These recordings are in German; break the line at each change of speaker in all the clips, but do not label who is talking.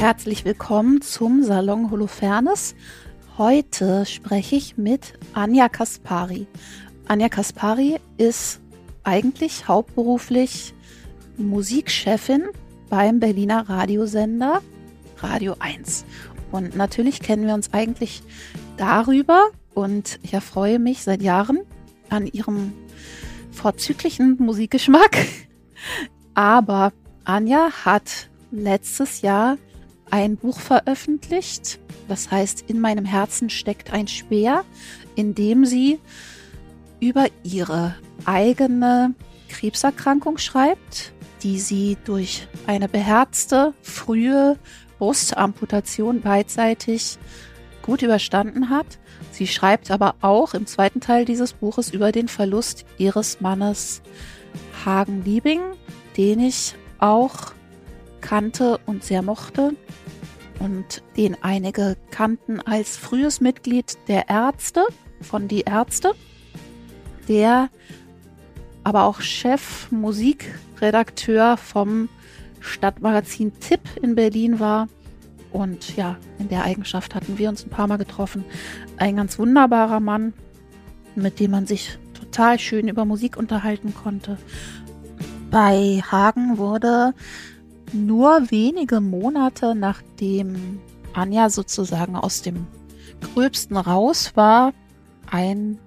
Herzlich willkommen zum Salon Holofernes. Heute spreche ich mit Anja Kaspari. Anja Kaspari ist eigentlich hauptberuflich Musikchefin beim Berliner Radiosender Radio 1. Und natürlich kennen wir uns eigentlich darüber und ich erfreue mich seit Jahren an ihrem vorzüglichen Musikgeschmack. Aber Anja hat letztes Jahr ein Buch veröffentlicht, das heißt In meinem Herzen steckt ein Speer, in dem sie über ihre eigene Krebserkrankung schreibt, die sie durch eine beherzte, frühe Brustamputation beidseitig gut überstanden hat. Sie schreibt aber auch im zweiten Teil dieses Buches über den Verlust ihres Mannes Hagen Liebing, den ich auch kannte und sehr mochte und den einige kannten als frühes Mitglied der Ärzte von Die Ärzte, der aber auch Chef Musikredakteur vom Stadtmagazin Tipp in Berlin war. Und ja, in der Eigenschaft hatten wir uns ein paar Mal getroffen. Ein ganz wunderbarer Mann, mit dem man sich total schön über Musik unterhalten konnte. Bei Hagen wurde nur wenige Monate nachdem Anja sozusagen aus dem Gröbsten raus war, ein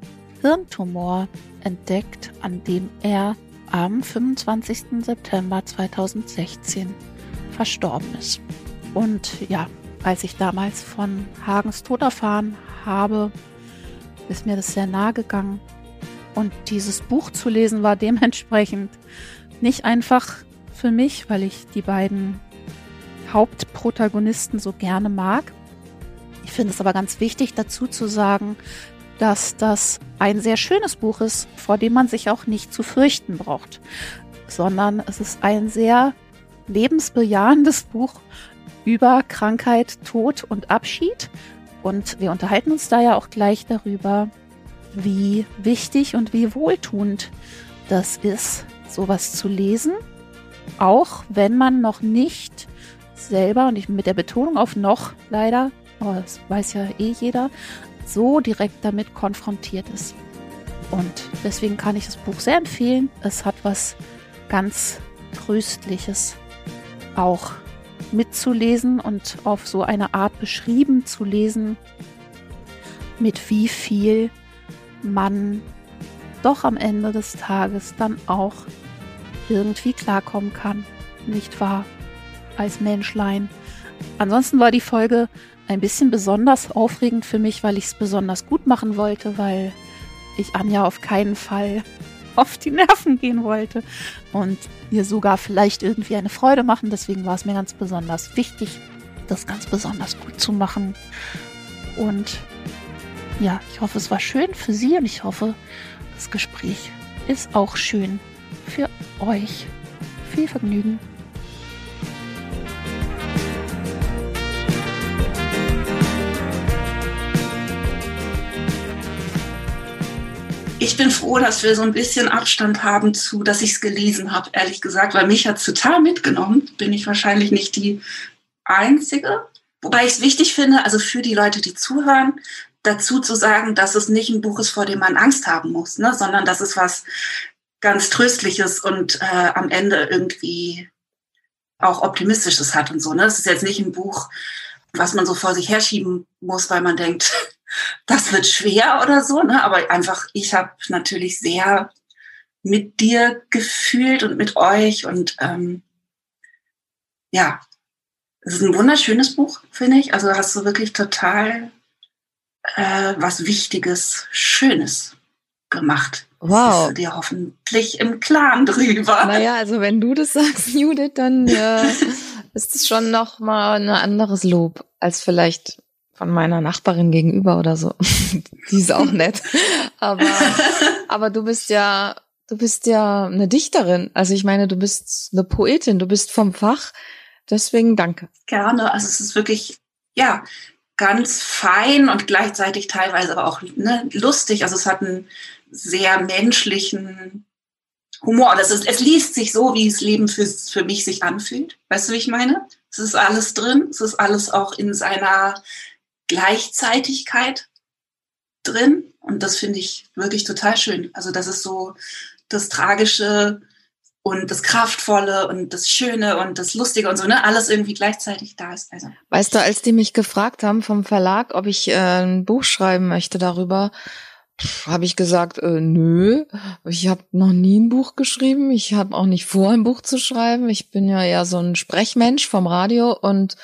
Hirntumor entdeckt, an dem er am 25. September 2016 verstorben ist. Und ja, als ich damals von Hagens Tod erfahren habe, ist mir das sehr nahe gegangen. Und dieses Buch zu lesen war dementsprechend nicht einfach für mich, weil ich die beiden Hauptprotagonisten so gerne mag. Ich finde es aber ganz wichtig dazu zu sagen, dass das ein sehr schönes Buch ist, vor dem man sich auch nicht zu fürchten braucht, sondern es ist ein sehr lebensbejahendes Buch über Krankheit, Tod und Abschied. Und wir unterhalten uns da ja auch gleich darüber, wie wichtig und wie wohltuend das ist, sowas zu lesen auch wenn man noch nicht selber, und ich mit der Betonung auf noch leider, aber das weiß ja eh jeder, so direkt damit konfrontiert ist. Und deswegen kann ich das Buch sehr empfehlen. Es hat was ganz Tröstliches auch mitzulesen und auf so eine Art beschrieben zu lesen, mit wie viel man doch am Ende des Tages dann auch irgendwie klarkommen kann. Nicht wahr? Als Menschlein. Ansonsten war die Folge ein bisschen besonders aufregend für mich, weil ich es besonders gut machen wollte, weil ich Anja auf keinen Fall auf die Nerven gehen wollte und ihr sogar vielleicht irgendwie eine Freude machen. Deswegen war es mir ganz besonders wichtig, das ganz besonders gut zu machen. Und ja, ich hoffe, es war schön für Sie und ich hoffe, das Gespräch ist auch schön für euch. Viel Vergnügen.
Ich bin froh, dass wir so ein bisschen Abstand haben zu, dass ich es gelesen habe, ehrlich gesagt, weil mich hat es total mitgenommen. Bin ich wahrscheinlich nicht die Einzige. Wobei ich es wichtig finde, also für die Leute, die zuhören, dazu zu sagen, dass es nicht ein Buch ist, vor dem man Angst haben muss, ne? sondern dass es was ganz Tröstliches und äh, am Ende irgendwie auch Optimistisches hat und so. Ne? Es ist jetzt nicht ein Buch, was man so vor sich herschieben muss, weil man denkt, das wird schwer oder so. Ne? Aber einfach, ich habe natürlich sehr mit dir gefühlt und mit euch und ähm, ja, es ist ein wunderschönes Buch, finde ich. Also hast du wirklich total äh, was Wichtiges, Schönes gemacht. Wow. Bist du dir hoffentlich im Klaren drüber.
Naja, also wenn du das sagst, Judith, dann äh, ist es schon noch mal ein anderes Lob als vielleicht von meiner Nachbarin gegenüber oder so. Die ist auch nett. Aber, aber du bist ja, du bist ja eine Dichterin. Also ich meine, du bist eine Poetin, du bist vom Fach. Deswegen danke.
Gerne. Also es ist wirklich, ja, ganz fein und gleichzeitig teilweise aber auch ne, lustig. Also es hat einen sehr menschlichen Humor. Das ist, es liest sich so, wie das Leben für, für mich sich anfühlt. Weißt du, wie ich meine? Es ist alles drin. Es ist alles auch in seiner Gleichzeitigkeit drin. Und das finde ich wirklich total schön. Also das ist so das Tragische und das Kraftvolle und das Schöne und das Lustige und so, ne? Alles irgendwie gleichzeitig da ist. Also.
Weißt du, als die mich gefragt haben vom Verlag, ob ich äh, ein Buch schreiben möchte darüber, habe ich gesagt, äh, nö, ich habe noch nie ein Buch geschrieben. Ich habe auch nicht vor, ein Buch zu schreiben. Ich bin ja eher so ein Sprechmensch vom Radio und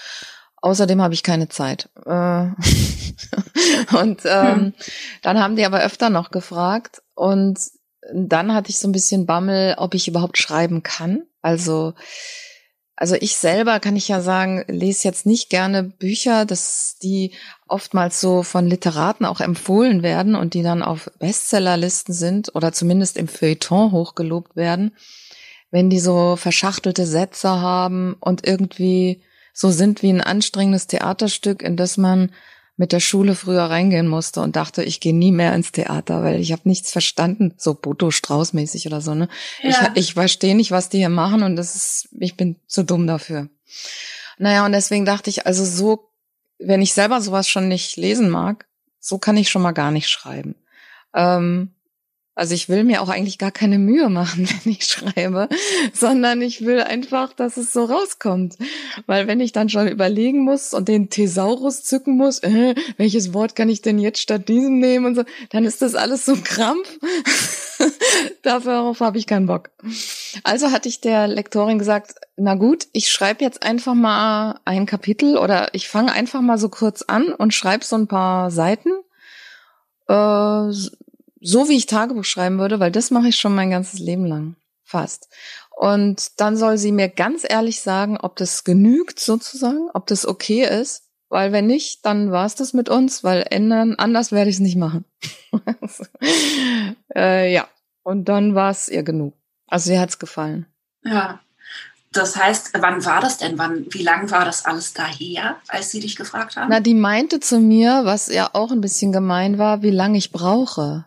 außerdem habe ich keine Zeit. Äh, und ähm, hm. dann haben die aber öfter noch gefragt und dann hatte ich so ein bisschen Bammel, ob ich überhaupt schreiben kann. Also also ich selber kann ich ja sagen, lese jetzt nicht gerne Bücher, dass die oftmals so von Literaten auch empfohlen werden und die dann auf Bestsellerlisten sind oder zumindest im Feuilleton hochgelobt werden, wenn die so verschachtelte Sätze haben und irgendwie so sind wie ein anstrengendes Theaterstück, in das man mit der Schule früher reingehen musste und dachte, ich gehe nie mehr ins Theater, weil ich habe nichts verstanden, so Boto Strauß mäßig oder so, ne? Ja. Ich, ich verstehe nicht, was die hier machen und das ist, ich bin zu dumm dafür. Naja, und deswegen dachte ich, also so, wenn ich selber sowas schon nicht lesen mag, so kann ich schon mal gar nicht schreiben. Ähm, also ich will mir auch eigentlich gar keine Mühe machen, wenn ich schreibe, sondern ich will einfach, dass es so rauskommt. Weil wenn ich dann schon überlegen muss und den Thesaurus zücken muss, äh, welches Wort kann ich denn jetzt statt diesem nehmen und so, dann ist das alles so ein Krampf. Darauf habe ich keinen Bock. Also hatte ich der Lektorin gesagt, na gut, ich schreibe jetzt einfach mal ein Kapitel oder ich fange einfach mal so kurz an und schreibe so ein paar Seiten. Äh, so wie ich Tagebuch schreiben würde, weil das mache ich schon mein ganzes Leben lang. Fast. Und dann soll sie mir ganz ehrlich sagen, ob das genügt sozusagen, ob das okay ist. Weil wenn nicht, dann war es das mit uns, weil ändern, anders werde ich es nicht machen. äh, ja, und dann war es ihr genug. Also ihr hat's gefallen.
Ja, das heißt, wann war das denn? Wann, wie lang war das alles daher, als sie dich gefragt haben?
Na, die meinte zu mir, was ja auch ein bisschen gemein war, wie lange ich brauche.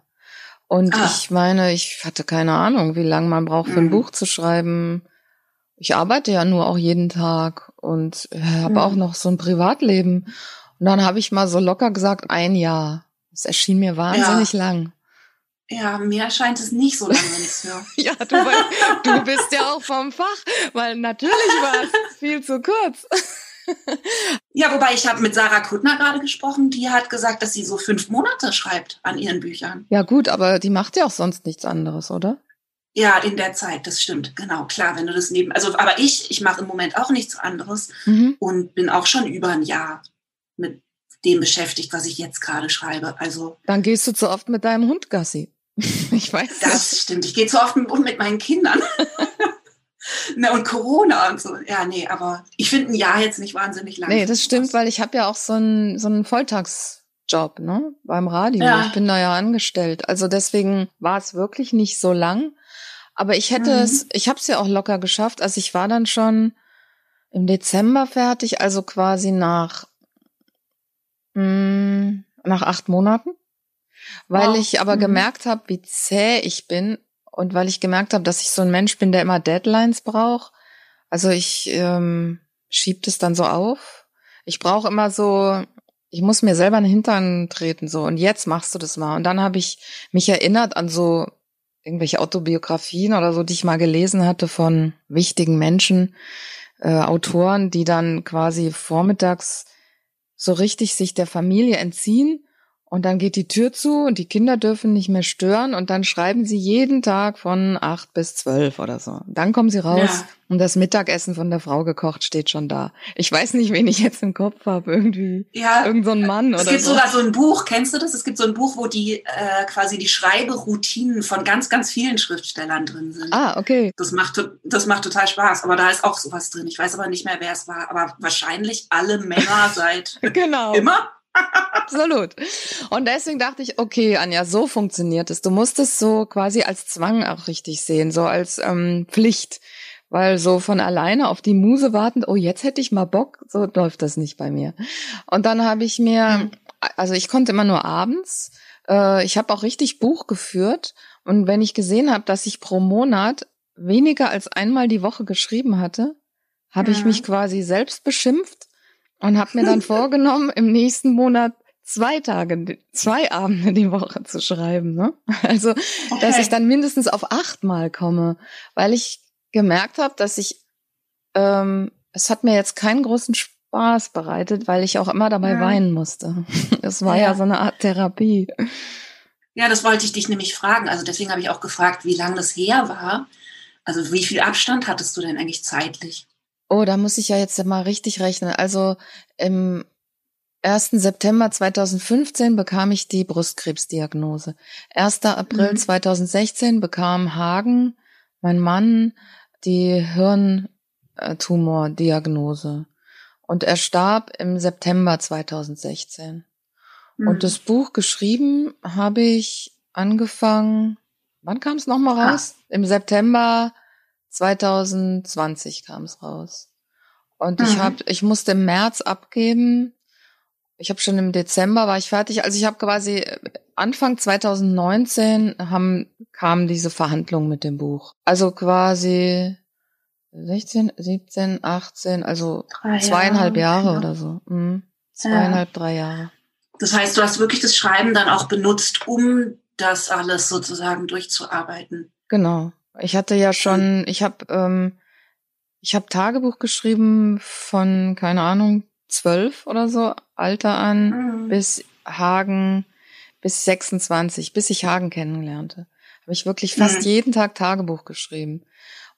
Und ah. ich meine, ich hatte keine Ahnung, wie lange man braucht, für ein mhm. Buch zu schreiben. Ich arbeite ja nur auch jeden Tag und habe mhm. auch noch so ein Privatleben. Und dann habe ich mal so locker gesagt, ein Jahr. Das erschien mir wahnsinnig
ja.
lang.
Ja, mir erscheint es nicht so lange, wenn ich höre.
ja, du, du bist ja auch vom Fach, weil natürlich war es viel zu kurz.
Ja, wobei ich habe mit Sarah Kuttner gerade gesprochen, die hat gesagt, dass sie so fünf Monate schreibt an ihren Büchern.
Ja gut, aber die macht ja auch sonst nichts anderes, oder?
Ja, in der Zeit, das stimmt, genau, klar, wenn du das neben, also, aber ich, ich mache im Moment auch nichts anderes mhm. und bin auch schon über ein Jahr mit dem beschäftigt, was ich jetzt gerade schreibe. Also.
Dann gehst du zu oft mit deinem Hund Gassi.
Ich weiß. Das ja. stimmt. Ich gehe zu oft mit meinen Kindern. Ne, und Corona und so. Ja, nee, aber ich finde ein Jahr jetzt nicht wahnsinnig lang.
Nee, das stimmt, weil ich habe ja auch so einen so einen Volltagsjob, ne, beim Radio. Ja. Ich bin da ja angestellt. Also deswegen war es wirklich nicht so lang. Aber ich hätte mhm. es, ich habe es ja auch locker geschafft. Also ich war dann schon im Dezember fertig, also quasi nach mh, mm, nach acht Monaten, weil wow. ich aber mhm. gemerkt habe, wie zäh ich bin und weil ich gemerkt habe, dass ich so ein Mensch bin, der immer Deadlines braucht, also ich ähm, schieb das dann so auf. Ich brauche immer so, ich muss mir selber in den Hintern treten so und jetzt machst du das mal. Und dann habe ich mich erinnert an so irgendwelche Autobiografien oder so, die ich mal gelesen hatte von wichtigen Menschen, äh, Autoren, die dann quasi vormittags so richtig sich der Familie entziehen und dann geht die Tür zu und die Kinder dürfen nicht mehr stören und dann schreiben sie jeden Tag von acht bis zwölf oder so. Dann kommen sie raus ja. und das Mittagessen von der Frau gekocht steht schon da. Ich weiß nicht, wen ich jetzt im Kopf habe, irgendwie. Ja. Irgend so ein Mann
oder
so.
Es gibt so. sogar so ein Buch, kennst du das? Es gibt so ein Buch, wo die äh, quasi die Schreiberoutinen von ganz, ganz vielen Schriftstellern drin sind.
Ah, okay.
Das macht, das macht total Spaß. Aber da ist auch sowas drin. Ich weiß aber nicht mehr, wer es war. Aber wahrscheinlich alle Männer seit
genau.
immer.
Absolut. Und deswegen dachte ich, okay, Anja, so funktioniert es. Du musst es so quasi als Zwang auch richtig sehen, so als ähm, Pflicht. Weil so von alleine auf die Muse wartend, oh, jetzt hätte ich mal Bock, so läuft das nicht bei mir. Und dann habe ich mir, mhm. also ich konnte immer nur abends, äh, ich habe auch richtig Buch geführt. Und wenn ich gesehen habe, dass ich pro Monat weniger als einmal die Woche geschrieben hatte, habe ich mich quasi selbst beschimpft und habe mir dann vorgenommen, im nächsten Monat zwei Tage, zwei Abende die Woche zu schreiben. Ne? Also, okay. dass ich dann mindestens auf achtmal komme, weil ich gemerkt habe, dass ich, ähm, es hat mir jetzt keinen großen Spaß bereitet, weil ich auch immer dabei ja. weinen musste. Es war ja. ja so eine Art Therapie.
Ja, das wollte ich dich nämlich fragen. Also deswegen habe ich auch gefragt, wie lange das her war. Also wie viel Abstand hattest du denn eigentlich zeitlich?
Oh, da muss ich ja jetzt mal richtig rechnen. Also im 1. September 2015 bekam ich die Brustkrebsdiagnose. 1. April mhm. 2016 bekam Hagen, mein Mann, die Hirntumordiagnose. Und er starb im September 2016. Mhm. Und das Buch geschrieben habe ich angefangen, wann kam es nochmal ah. raus? Ah. Im September 2020 kam es raus. Und mhm. ich habe, ich musste im März abgeben ich habe schon im Dezember war ich fertig. Also ich habe quasi äh, Anfang 2019 haben kam diese Verhandlung mit dem Buch. Also quasi 16, 17, 18, also drei zweieinhalb Jahre, Jahre oder so. Mhm. Zweieinhalb, ja. drei Jahre.
Das heißt, du hast wirklich das Schreiben dann auch benutzt, um das alles sozusagen durchzuarbeiten.
Genau. Ich hatte ja schon, ich habe ähm, ich habe Tagebuch geschrieben von keine Ahnung zwölf oder so Alter an mhm. bis Hagen, bis 26, bis ich Hagen kennenlernte. Habe ich wirklich fast mhm. jeden Tag Tagebuch geschrieben.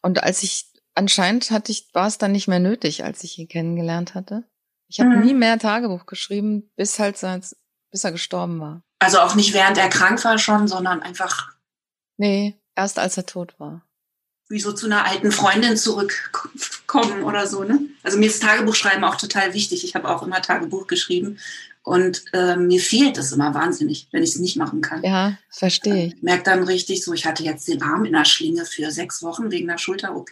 Und als ich, anscheinend hatte ich, war es dann nicht mehr nötig, als ich ihn kennengelernt hatte. Ich habe mhm. nie mehr Tagebuch geschrieben, bis halt, bis er gestorben war.
Also auch nicht während er krank war schon, sondern einfach.
Nee, erst als er tot war
wie so zu einer alten Freundin zurückkommen oder so. Ne? Also mir ist Tagebuchschreiben auch total wichtig. Ich habe auch immer Tagebuch geschrieben und äh, mir fehlt es immer wahnsinnig, wenn ich es nicht machen kann.
Ja, verstehe ich.
Ich merke dann richtig so, ich hatte jetzt den Arm in der Schlinge für sechs Wochen wegen der Schulter-OP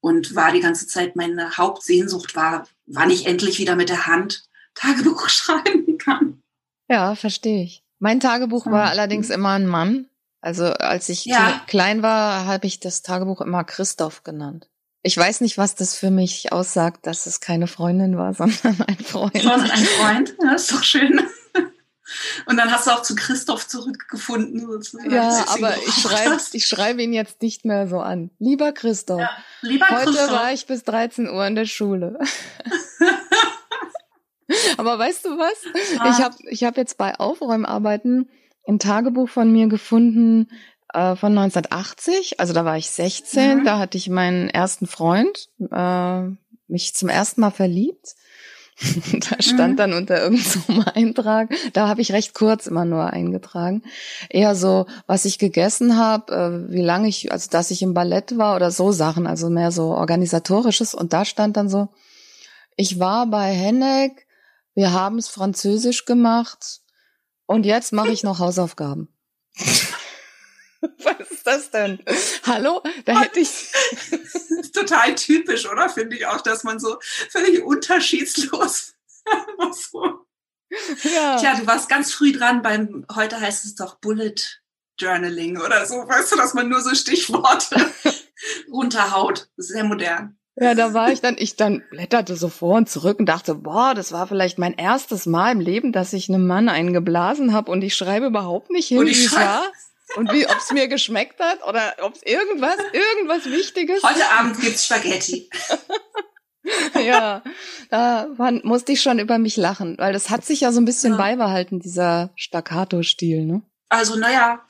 und war die ganze Zeit, meine Hauptsehnsucht war, wann ich endlich wieder mit der Hand Tagebuch schreiben kann.
Ja, verstehe ich. Mein Tagebuch war allerdings immer ein Mann. Also als ich ja. klein war, habe ich das Tagebuch immer Christoph genannt. Ich weiß nicht, was das für mich aussagt, dass es keine Freundin war, sondern ein Freund.
Sondern ein Freund, ja, ist doch schön. Und dann hast du auch zu Christoph zurückgefunden.
Sozusagen, ja, aber ich schreibe, ich schreibe ihn jetzt nicht mehr so an. Lieber Christoph, ja,
lieber
heute
Christoph.
war ich bis 13 Uhr in der Schule. aber weißt du was? Ah. Ich habe ich hab jetzt bei Aufräumarbeiten ein Tagebuch von mir gefunden äh, von 1980. Also da war ich 16, mhm. da hatte ich meinen ersten Freund, äh, mich zum ersten Mal verliebt. da stand mhm. dann unter irgendeinem Eintrag, da habe ich recht kurz immer nur eingetragen, eher so, was ich gegessen habe, äh, wie lange ich, also dass ich im Ballett war oder so Sachen, also mehr so organisatorisches. Und da stand dann so, ich war bei Hennek, wir haben es französisch gemacht, und jetzt mache ich noch Hausaufgaben. Was ist das denn? Hallo? Da hätte ich.
Total typisch, oder? Finde ich auch, dass man so völlig unterschiedslos so. Ja. Tja, du warst ganz früh dran beim, heute heißt es doch Bullet Journaling oder so, weißt du, dass man nur so Stichworte runterhaut. Sehr modern.
Ja, da war ich dann, ich dann blätterte so vor und zurück und dachte, boah, das war vielleicht mein erstes Mal im Leben, dass ich einem Mann einen geblasen habe und ich schreibe überhaupt nicht hin, wie es war. Und wie, ob es mir geschmeckt hat oder ob es irgendwas, irgendwas Wichtiges.
Heute Abend gibt's Spaghetti.
ja, da war, musste ich schon über mich lachen, weil das hat sich ja so ein bisschen ja. beibehalten, dieser Staccato-Stil, ne?
Also, naja,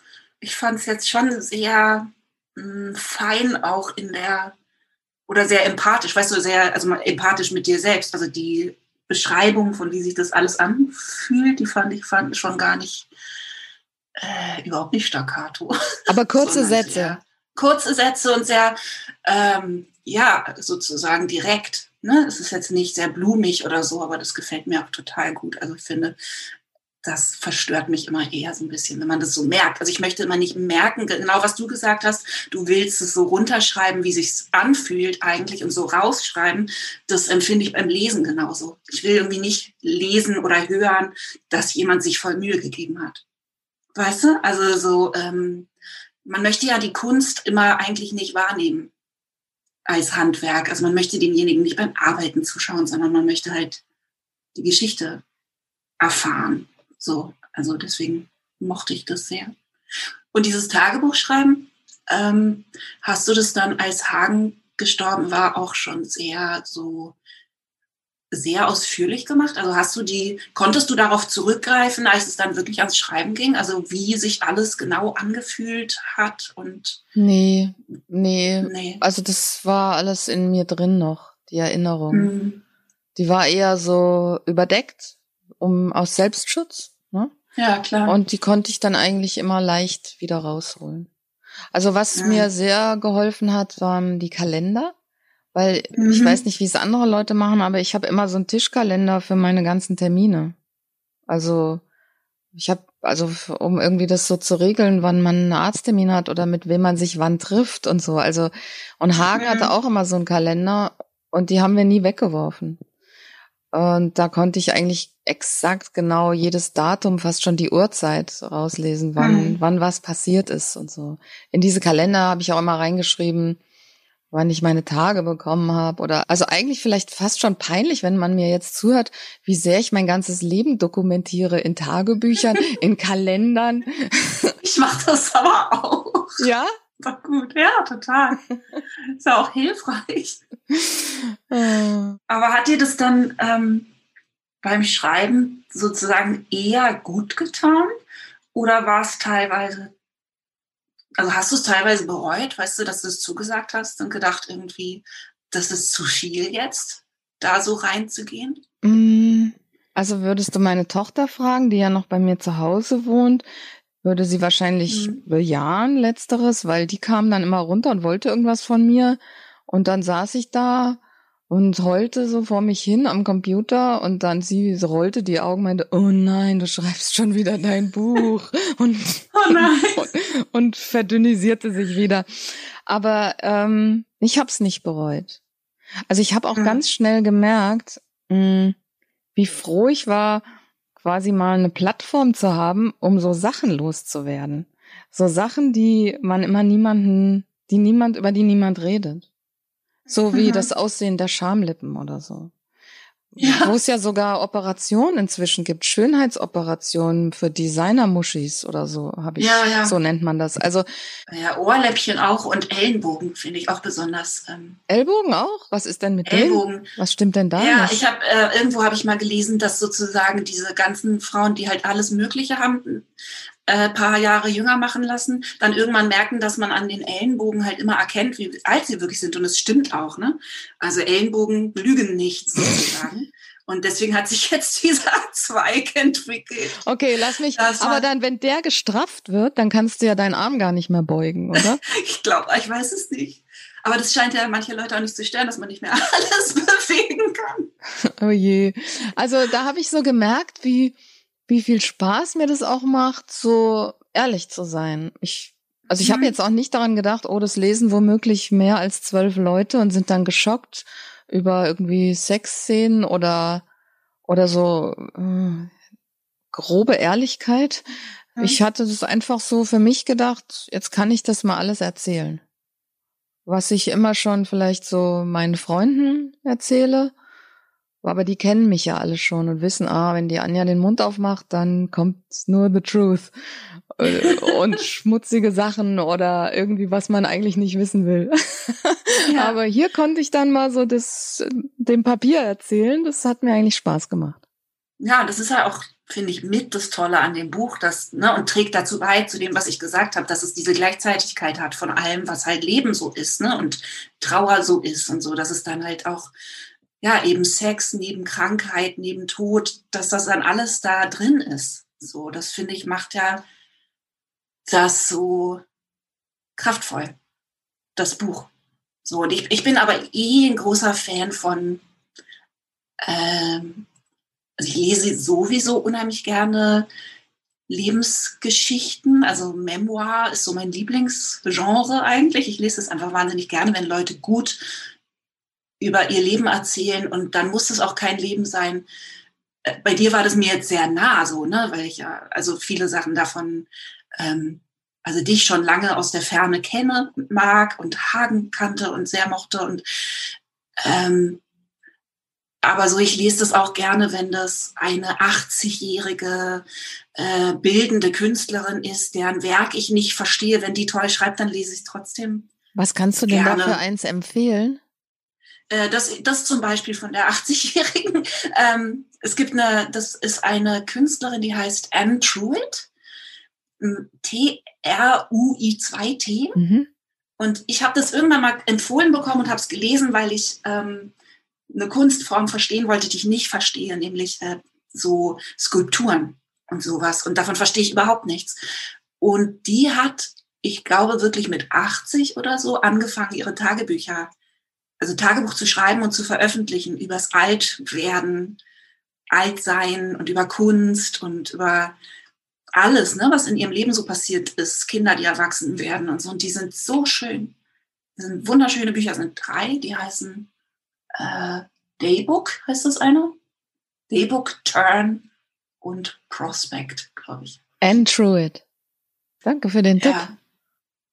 ich fand es jetzt schon sehr mh, hm, fein auch in der oder sehr empathisch, weißt du, sehr, also empathisch mit dir selbst. Also die Beschreibung, von wie sich das alles anfühlt, die fand ich fand schon gar nicht, äh, überhaupt nicht staccato.
Aber kurze Sätze. Sehr,
kurze Sätze und sehr, ähm, ja, sozusagen direkt. Ne? Es ist jetzt nicht sehr blumig oder so, aber das gefällt mir auch total gut. Also ich finde, das verstört mich immer eher so ein bisschen, wenn man das so merkt. Also ich möchte immer nicht merken, genau was du gesagt hast, du willst es so runterschreiben, wie sich's anfühlt eigentlich und so rausschreiben. Das empfinde ich beim Lesen genauso. Ich will irgendwie nicht lesen oder hören, dass jemand sich voll Mühe gegeben hat. Weißt du? Also so, ähm, man möchte ja die Kunst immer eigentlich nicht wahrnehmen. als Handwerk. Also man möchte denjenigen nicht beim Arbeiten zuschauen, sondern man möchte halt die Geschichte erfahren. So, also deswegen mochte ich das sehr. Und dieses Tagebuchschreiben, ähm, hast du das dann, als Hagen gestorben war, auch schon sehr so sehr ausführlich gemacht? Also hast du die, konntest du darauf zurückgreifen, als es dann wirklich ans Schreiben ging? Also wie sich alles genau angefühlt hat und.
Nee, nee. nee. Also das war alles in mir drin noch, die Erinnerung. Mhm. Die war eher so überdeckt, um aus Selbstschutz.
Ja, klar.
Und die konnte ich dann eigentlich immer leicht wieder rausholen. Also was ja. mir sehr geholfen hat, waren die Kalender. Weil mhm. ich weiß nicht, wie es andere Leute machen, aber ich habe immer so einen Tischkalender für meine ganzen Termine. Also ich habe, also um irgendwie das so zu regeln, wann man einen Arzttermin hat oder mit wem man sich wann trifft und so. Also und Hagen mhm. hatte auch immer so einen Kalender und die haben wir nie weggeworfen. Und da konnte ich eigentlich exakt genau jedes Datum, fast schon die Uhrzeit rauslesen, wann, mhm. wann was passiert ist und so. In diese Kalender habe ich auch immer reingeschrieben, wann ich meine Tage bekommen habe oder also eigentlich vielleicht fast schon peinlich, wenn man mir jetzt zuhört, wie sehr ich mein ganzes Leben dokumentiere in Tagebüchern, in Kalendern.
Ich mache das aber auch.
Ja?
Doch gut, ja, total. Ist ja auch hilfreich. Aber hat dir das dann ähm, beim Schreiben sozusagen eher gut getan oder war es teilweise also hast du es teilweise bereut, weißt du, dass du es zugesagt hast und gedacht irgendwie, das ist zu viel jetzt, da so reinzugehen?
Mm, also würdest du meine Tochter fragen, die ja noch bei mir zu Hause wohnt, würde sie wahrscheinlich mhm. bejahen, letzteres, weil die kam dann immer runter und wollte irgendwas von mir. Und dann saß ich da und heulte so vor mich hin am Computer und dann sie rollte die Augen meinte, oh nein, du schreibst schon wieder dein Buch und,
oh
und, und verdünnisierte sich wieder. Aber ähm, ich habe es nicht bereut. Also ich habe auch mhm. ganz schnell gemerkt, mh, hm, wie froh ich war, quasi mal eine Plattform zu haben, um so Sachen loszuwerden. So Sachen, die man immer niemanden, die niemand, über die niemand redet. So wie mhm. das Aussehen der Schamlippen oder so. Ja. Wo es ja sogar Operationen inzwischen gibt, Schönheitsoperationen für Designermuschis oder so, habe ich, ja, ja. so nennt man das. Also
ja, Ohrläppchen auch und Ellenbogen finde ich auch besonders. Ähm,
Ellenbogen auch? Was ist denn mit
Ellbogen?
Denen? Was stimmt denn da?
Ja, nicht? ich habe äh, irgendwo habe ich mal gelesen, dass sozusagen diese ganzen Frauen, die halt alles Mögliche haben, äh, paar Jahre jünger machen lassen, dann irgendwann merken, dass man an den Ellenbogen halt immer erkennt, wie alt sie wirklich sind. Und es stimmt auch, ne? Also Ellenbogen lügen nicht sozusagen. Und deswegen hat sich jetzt dieser Zweig entwickelt.
Okay, lass mich. aber dann, wenn der gestrafft wird, dann kannst du ja deinen Arm gar nicht mehr beugen, oder?
ich glaube, ich weiß es nicht. Aber das scheint ja manche Leute auch nicht zu stören, dass man nicht mehr alles bewegen kann.
Oh je. Also da habe ich so gemerkt, wie wie viel Spaß mir das auch macht, so ehrlich zu sein. Ich, also ich mhm. habe jetzt auch nicht daran gedacht, oh, das lesen womöglich mehr als zwölf Leute und sind dann geschockt über irgendwie Sexszenen oder oder so äh, grobe Ehrlichkeit. Mhm. Ich hatte das einfach so für mich gedacht, jetzt kann ich das mal alles erzählen. Was ich immer schon vielleicht so meinen Freunden erzähle aber die kennen mich ja alle schon und wissen, ah, wenn die Anja den Mund aufmacht, dann kommt nur the truth. Äh, und schmutzige Sachen oder irgendwie, was man eigentlich nicht wissen will. Ja. Aber hier konnte ich dann mal so das, dem Papier erzählen. Das hat mir eigentlich Spaß gemacht.
Ja, das ist ja auch, finde ich, mit das Tolle an dem Buch, das, ne, und trägt dazu bei, zu dem, was ich gesagt habe, dass es diese Gleichzeitigkeit hat von allem, was halt Leben so ist, ne, und Trauer so ist und so, dass es dann halt auch ja, eben Sex, neben Krankheit, neben Tod, dass das dann alles da drin ist. So, das finde ich macht ja das so kraftvoll, das Buch. So, und ich, ich bin aber eh ein großer Fan von, ähm, also ich lese sowieso unheimlich gerne Lebensgeschichten, also Memoir ist so mein Lieblingsgenre eigentlich. Ich lese es einfach wahnsinnig gerne, wenn Leute gut über ihr Leben erzählen und dann muss es auch kein Leben sein. Äh, bei dir war das mir jetzt sehr nah so, ne, weil ich ja, also viele Sachen davon ähm, also dich schon lange aus der Ferne kenne, mag und Hagen kannte und sehr mochte und ähm, aber so, ich lese das auch gerne, wenn das eine 80-jährige äh, bildende Künstlerin ist, deren Werk ich nicht verstehe. Wenn die toll schreibt, dann lese ich es trotzdem.
Was kannst du denn gerne. dafür eins empfehlen?
Äh, das, das zum Beispiel von der 80-Jährigen. Ähm, es gibt eine, das ist eine Künstlerin, die heißt Anne Truitt. T-R-U-I-2-T. Mhm. Und ich habe das irgendwann mal empfohlen bekommen und habe es gelesen, weil ich ähm, eine Kunstform verstehen wollte, die ich nicht verstehe, nämlich äh, so Skulpturen und sowas. Und davon verstehe ich überhaupt nichts. Und die hat, ich glaube, wirklich mit 80 oder so angefangen, ihre Tagebücher, also Tagebuch zu schreiben und zu veröffentlichen übers Altwerden, Altsein und über Kunst und über alles, ne, was in ihrem Leben so passiert ist, Kinder, die erwachsen werden und so. Und die sind so schön. Das sind wunderschöne Bücher, das sind drei, die heißen äh, Daybook, heißt das eine? Daybook, Turn und Prospect, glaube ich.
And Truett. Danke für den Tipp.
Ja,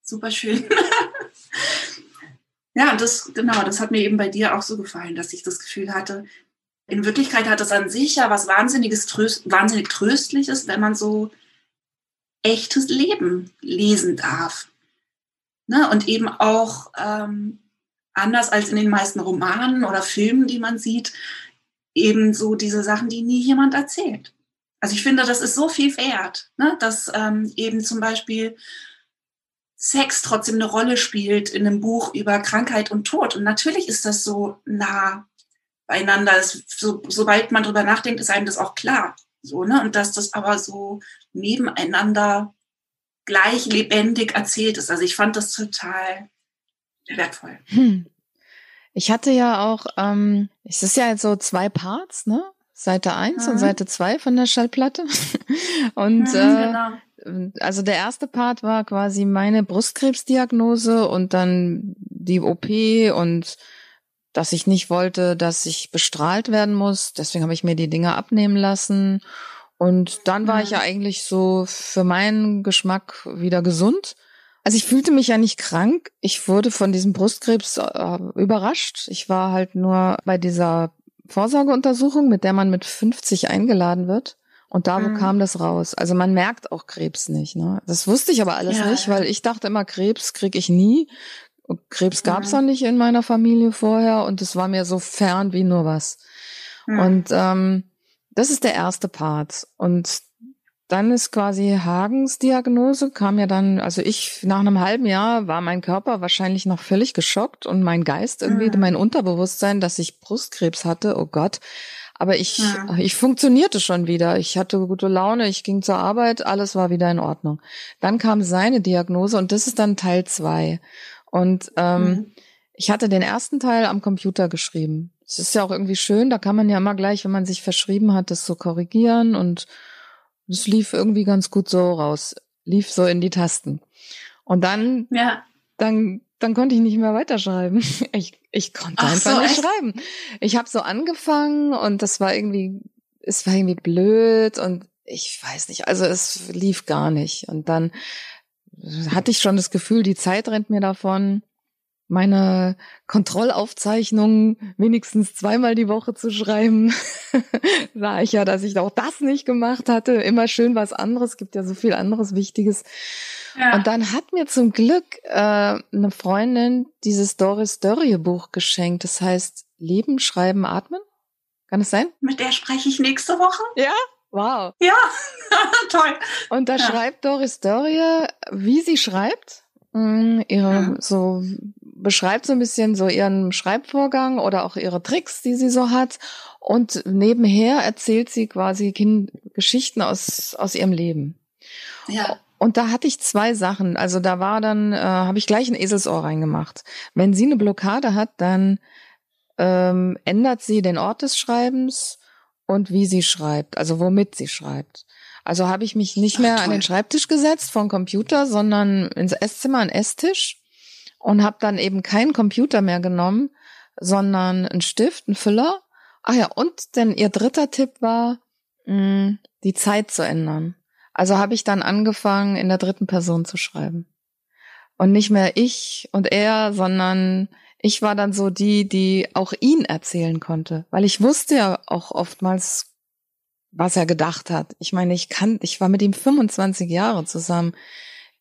super schön. ja, das, genau, das hat mir eben bei dir auch so gefallen, dass ich das Gefühl hatte, in Wirklichkeit hat das an sich ja was Wahnsinniges, tröst, wahnsinnig Tröstliches, wenn man so echtes Leben lesen darf. Ne? Und eben auch ähm, anders als in den meisten Romanen oder Filmen, die man sieht, eben so diese Sachen, die nie jemand erzählt. Also ich finde, das ist so viel wert, ne? dass ähm, eben zum Beispiel Sex trotzdem eine Rolle spielt in einem Buch über Krankheit und Tod. Und natürlich ist das so nah beieinander. Das, so, sobald man drüber nachdenkt, ist einem das auch klar. So, ne? Und dass das aber so nebeneinander gleich lebendig erzählt ist. Also ich fand das total wertvoll. Hm.
Ich hatte ja auch, ähm, es ist ja jetzt so zwei Parts, ne? Seite 1 mhm. und Seite 2 von der Schallplatte. und mhm, äh, genau. Also der erste Part war quasi meine Brustkrebsdiagnose und dann die OP und dass ich nicht wollte, dass ich bestrahlt werden muss. Deswegen habe ich mir die Dinger abnehmen lassen. Und dann war ich ja mhm. eigentlich so für meinen Geschmack wieder gesund. Also ich fühlte mich ja nicht krank. Ich wurde von diesem Brustkrebs äh, überrascht. Ich war halt nur bei dieser Vorsorgeuntersuchung, mit der man mit 50 eingeladen wird. Und da mhm. kam das raus. Also man merkt auch Krebs nicht. Ne? Das wusste ich aber alles ja, nicht, weil ich dachte immer, Krebs kriege ich nie. Krebs gab es mhm. auch nicht in meiner Familie vorher und es war mir so fern wie nur was. Mhm. Und ähm, das ist der erste Part. Und dann ist quasi Hagens Diagnose, kam ja dann, also ich, nach einem halben Jahr war mein Körper wahrscheinlich noch völlig geschockt und mein Geist irgendwie, mhm. mein Unterbewusstsein, dass ich Brustkrebs hatte, oh Gott. Aber ich, ja. ich funktionierte schon wieder. Ich hatte gute Laune, ich ging zur Arbeit, alles war wieder in Ordnung. Dann kam seine Diagnose und das ist dann Teil zwei. Und ähm, mhm. ich hatte den ersten Teil am Computer geschrieben. Es ist ja auch irgendwie schön, da kann man ja immer gleich, wenn man sich verschrieben hat, das so korrigieren und das lief irgendwie ganz gut so raus, lief so in die Tasten. Und dann, ja. dann, dann konnte ich nicht mehr weiterschreiben. Ich, ich konnte Ach einfach so, nicht echt? schreiben. Ich habe so angefangen und das war irgendwie, es war irgendwie blöd und ich weiß nicht, also es lief gar nicht. Und dann hatte ich schon das Gefühl, die Zeit rennt mir davon meine Kontrollaufzeichnungen wenigstens zweimal die Woche zu schreiben. sah ich ja, dass ich auch das nicht gemacht hatte. Immer schön was anderes, gibt ja so viel anderes Wichtiges. Ja. Und dann hat mir zum Glück äh, eine Freundin dieses Doris Dörrie Buch geschenkt. Das heißt Leben, Schreiben, Atmen. Kann es sein?
Mit der spreche ich nächste Woche.
Ja? Wow.
Ja, toll.
Und da ja. schreibt Doris Dörrie, wie sie schreibt. Mm, ihre ja. so beschreibt so ein bisschen so ihren Schreibvorgang oder auch ihre Tricks, die sie so hat. Und nebenher erzählt sie quasi kind Geschichten aus, aus ihrem Leben. Ja. Und da hatte ich zwei Sachen. Also da war dann, äh, habe ich gleich ein Eselsohr reingemacht. Wenn sie eine Blockade hat, dann ähm, ändert sie den Ort des Schreibens und wie sie schreibt, also womit sie schreibt. Also habe ich mich nicht mehr Ach, an den Schreibtisch gesetzt vom Computer, sondern ins Esszimmer, an Esstisch und habe dann eben keinen Computer mehr genommen, sondern einen Stift, einen Füller. Ach ja, und denn ihr dritter Tipp war, mh, die Zeit zu ändern. Also habe ich dann angefangen, in der dritten Person zu schreiben. Und nicht mehr ich und er, sondern ich war dann so die, die auch ihn erzählen konnte. Weil ich wusste ja auch oftmals, was er gedacht hat. Ich meine, ich kann, ich war mit ihm 25 Jahre zusammen.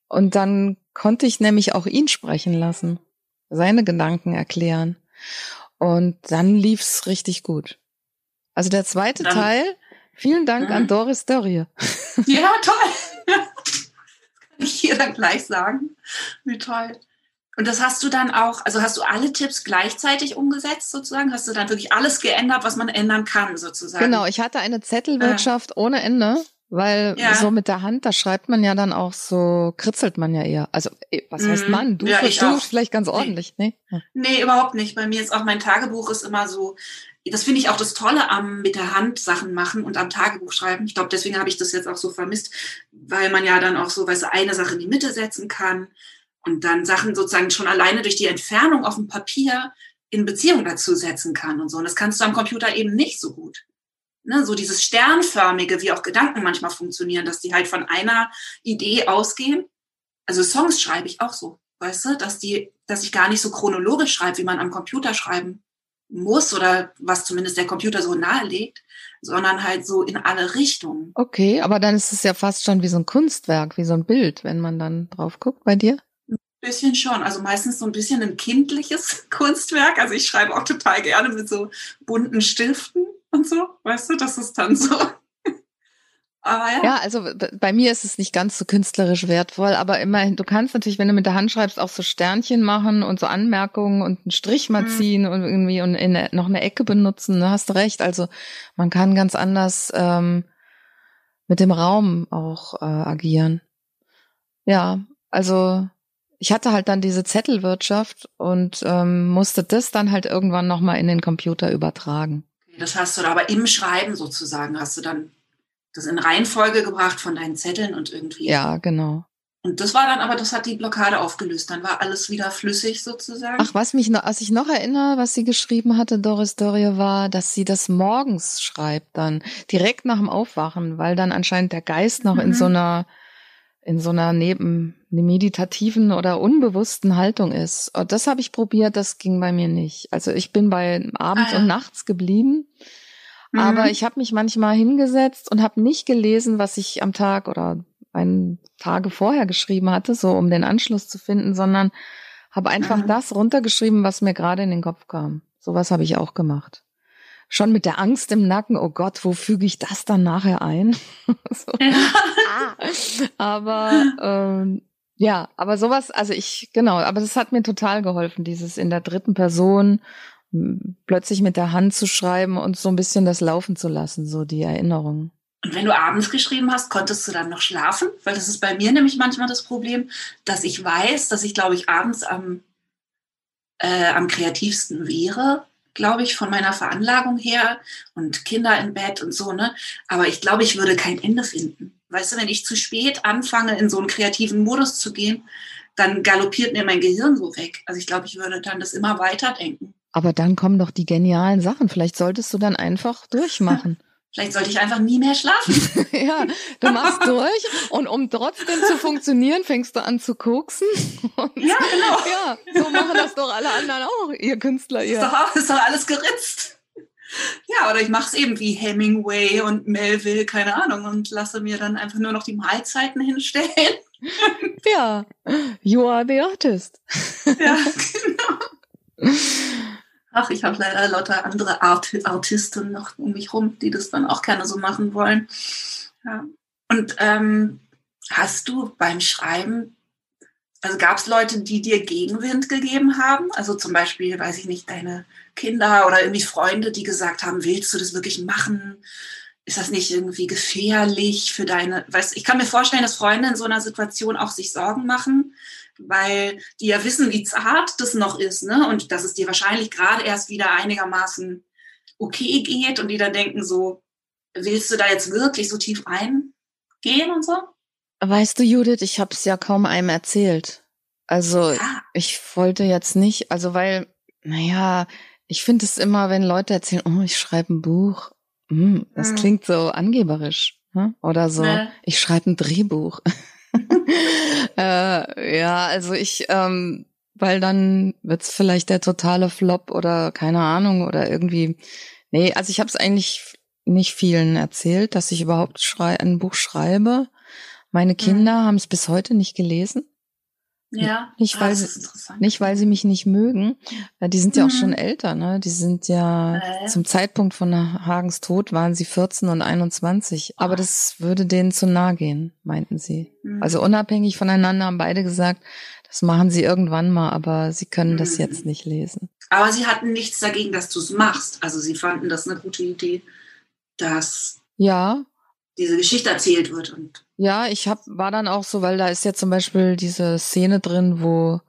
Und dann konnte ich nämlich auch ihn sprechen lassen, seine Gedanken erklären. Und dann lief's richtig gut. Also der zweite dann, Teil, vielen Dank mhm. an Doris Dörrie.
Ja, toll. Das kann ich hier dann gleich sagen. Wie toll. Und das hast du dann auch, also hast du alle Tipps gleichzeitig umgesetzt sozusagen? Hast du dann wirklich alles geändert, was man ändern kann sozusagen?
Genau, ich hatte eine Zettelwirtschaft ja. ohne Ende, weil ja. so mit der Hand, da schreibt man ja dann auch so, kritzelt man ja eher. Also eh, was mhm. heißt man? Du, ja, du vielleicht ganz ordentlich,
nee. Nee? nee, überhaupt nicht. Bei mir ist auch mein Tagebuch ist immer so, das finde ich auch das Tolle am mit der Hand Sachen machen und am Tagebuch schreiben. Ich glaube, deswegen habe ich das jetzt auch so vermisst, weil man ja dann auch so, weißt du, eine Sache in die Mitte setzen kann und dann Sachen sozusagen schon alleine durch die Entfernung auf dem Papier in Beziehung dazu setzen kann und so. Und das kannst du am Computer eben nicht so gut. Ne, so dieses Sternförmige, wie auch Gedanken manchmal funktionieren, dass die halt von einer Idee ausgehen. Also Songs schreibe ich auch so, weißt du, dass die, dass ich gar nicht so chronologisch schreibe, wie man am Computer schreiben muss oder was zumindest der Computer so nahelegt, sondern halt so in alle Richtungen.
Okay, aber dann ist es ja fast schon wie so ein Kunstwerk, wie so ein Bild, wenn man dann drauf guckt bei dir
bisschen schon. Also meistens so ein bisschen ein kindliches Kunstwerk. Also ich schreibe auch total gerne mit so bunten Stiften und so. Weißt du, das ist dann so.
Aber ja. ja, also bei mir ist es nicht ganz so künstlerisch wertvoll, aber immerhin, du kannst natürlich, wenn du mit der Hand schreibst, auch so Sternchen machen und so Anmerkungen und einen Strich mal mhm. ziehen mhm. und irgendwie und in, noch eine Ecke benutzen. Da hast du recht. Also man kann ganz anders ähm, mit dem Raum auch äh, agieren. Ja, also ich hatte halt dann diese Zettelwirtschaft und ähm, musste das dann halt irgendwann nochmal in den Computer übertragen.
Das hast du da aber im Schreiben sozusagen, hast du dann das in Reihenfolge gebracht von deinen Zetteln und irgendwie.
Ja, genau.
Und das war dann aber, das hat die Blockade aufgelöst. Dann war alles wieder flüssig sozusagen.
Ach, was mich noch, was ich noch erinnere, was sie geschrieben hatte, Doris Doria, war, dass sie das morgens schreibt, dann direkt nach dem Aufwachen, weil dann anscheinend der Geist noch mhm. in so einer in so einer neben meditativen oder unbewussten Haltung ist. Und das habe ich probiert, das ging bei mir nicht. Also ich bin bei abends ah, ja. und nachts geblieben, mhm. aber ich habe mich manchmal hingesetzt und habe nicht gelesen, was ich am Tag oder ein Tage vorher geschrieben hatte, so um den Anschluss zu finden, sondern habe einfach mhm. das runtergeschrieben, was mir gerade in den Kopf kam. Sowas habe ich auch gemacht schon mit der Angst im Nacken, oh Gott, wo füge ich das dann nachher ein? so. Aber ähm, ja, aber sowas, also ich, genau, aber das hat mir total geholfen, dieses in der dritten Person plötzlich mit der Hand zu schreiben und so ein bisschen das laufen zu lassen, so die Erinnerung.
Und wenn du abends geschrieben hast, konntest du dann noch schlafen? Weil das ist bei mir nämlich manchmal das Problem, dass ich weiß, dass ich, glaube ich, abends am, äh, am kreativsten wäre, glaube ich, von meiner Veranlagung her und Kinder im Bett und so, ne? Aber ich glaube, ich würde kein Ende finden. Weißt du, wenn ich zu spät anfange, in so einen kreativen Modus zu gehen, dann galoppiert mir mein Gehirn so weg. Also ich glaube, ich würde dann das immer weiter denken.
Aber dann kommen doch die genialen Sachen. Vielleicht solltest du dann einfach durchmachen.
Vielleicht sollte ich einfach nie mehr schlafen.
ja, du machst durch und um trotzdem zu funktionieren, fängst du an zu koksen.
Ja, genau.
Ja, so machen das doch alle anderen auch, ihr Künstler. Ihr.
Ist, doch, ist doch alles geritzt. Ja, oder ich mache es eben wie Hemingway und Melville, keine Ahnung, und lasse mir dann einfach nur noch die Mahlzeiten hinstellen.
ja, you are the artist.
ja, genau. Ach, ich habe leider lauter andere Art Artisten noch um mich rum, die das dann auch gerne so machen wollen. Ja. Und ähm, hast du beim Schreiben, also gab es Leute, die dir Gegenwind gegeben haben? Also zum Beispiel, weiß ich nicht, deine Kinder oder irgendwie Freunde, die gesagt haben, willst du das wirklich machen? Ist das nicht irgendwie gefährlich für deine, weißt, ich kann mir vorstellen, dass Freunde in so einer Situation auch sich Sorgen machen, weil die ja wissen, wie zart das noch ist, ne? Und dass es dir wahrscheinlich gerade erst wieder einigermaßen okay geht und die dann denken so, willst du da jetzt wirklich so tief reingehen und so?
Weißt du, Judith, ich habe es ja kaum einem erzählt. Also ja. ich wollte jetzt nicht, also weil, naja, ich finde es immer, wenn Leute erzählen, oh, ich schreibe ein Buch, hm, das mhm. klingt so angeberisch. hm? oder so. Nee. Ich schreibe ein Drehbuch. äh, ja, also ich, ähm, weil dann wird's vielleicht der totale Flop oder keine Ahnung oder irgendwie. Nee, also ich habe es eigentlich nicht vielen erzählt, dass ich überhaupt schrei ein Buch schreibe. Meine mhm. Kinder mhm. haben es bis heute nicht gelesen.
Ja,
nicht weil sie, nicht weil sie mich nicht mögen. Die sind ja mhm. auch schon älter, ne? Die sind ja äh. zum Zeitpunkt von Hagens Tod waren sie 14 und 21. Aber ah. das würde denen zu nahe gehen, meinten sie. Mhm. Also unabhängig voneinander haben beide gesagt, das machen sie irgendwann mal, aber sie können mhm. das jetzt nicht lesen.
Aber sie hatten nichts dagegen, dass du es machst. Also sie fanden das eine gute Idee, dass
ja
diese Geschichte erzählt wird und
ja, ich hab, war dann auch so, weil da ist ja zum Beispiel diese Szene drin, wo,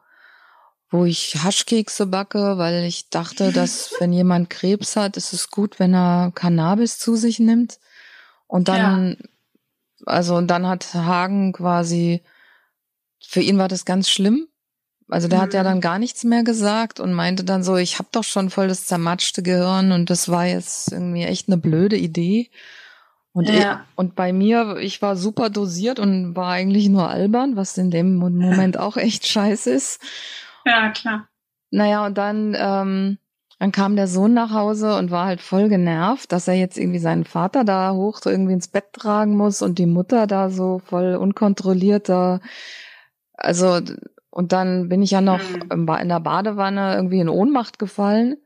wo ich Haschkekse backe, weil ich dachte, dass wenn jemand Krebs hat, ist es gut, wenn er Cannabis zu sich nimmt. Und dann, ja. also, und dann hat Hagen quasi, für ihn war das ganz schlimm. Also der mhm. hat ja mhm. dann gar nichts mehr gesagt und meinte dann so, ich hab doch schon voll das zermatschte Gehirn und das war jetzt irgendwie echt eine blöde Idee. Und, ja. ich, und bei mir, ich war super dosiert und war eigentlich nur albern, was in dem Moment auch echt scheiße ist.
Ja, klar.
Naja, und dann, ähm, dann kam der Sohn nach Hause und war halt voll genervt, dass er jetzt irgendwie seinen Vater da hoch irgendwie ins Bett tragen muss und die Mutter da so voll unkontrolliert da. Also, und dann bin ich ja noch mhm. in der Badewanne irgendwie in Ohnmacht gefallen.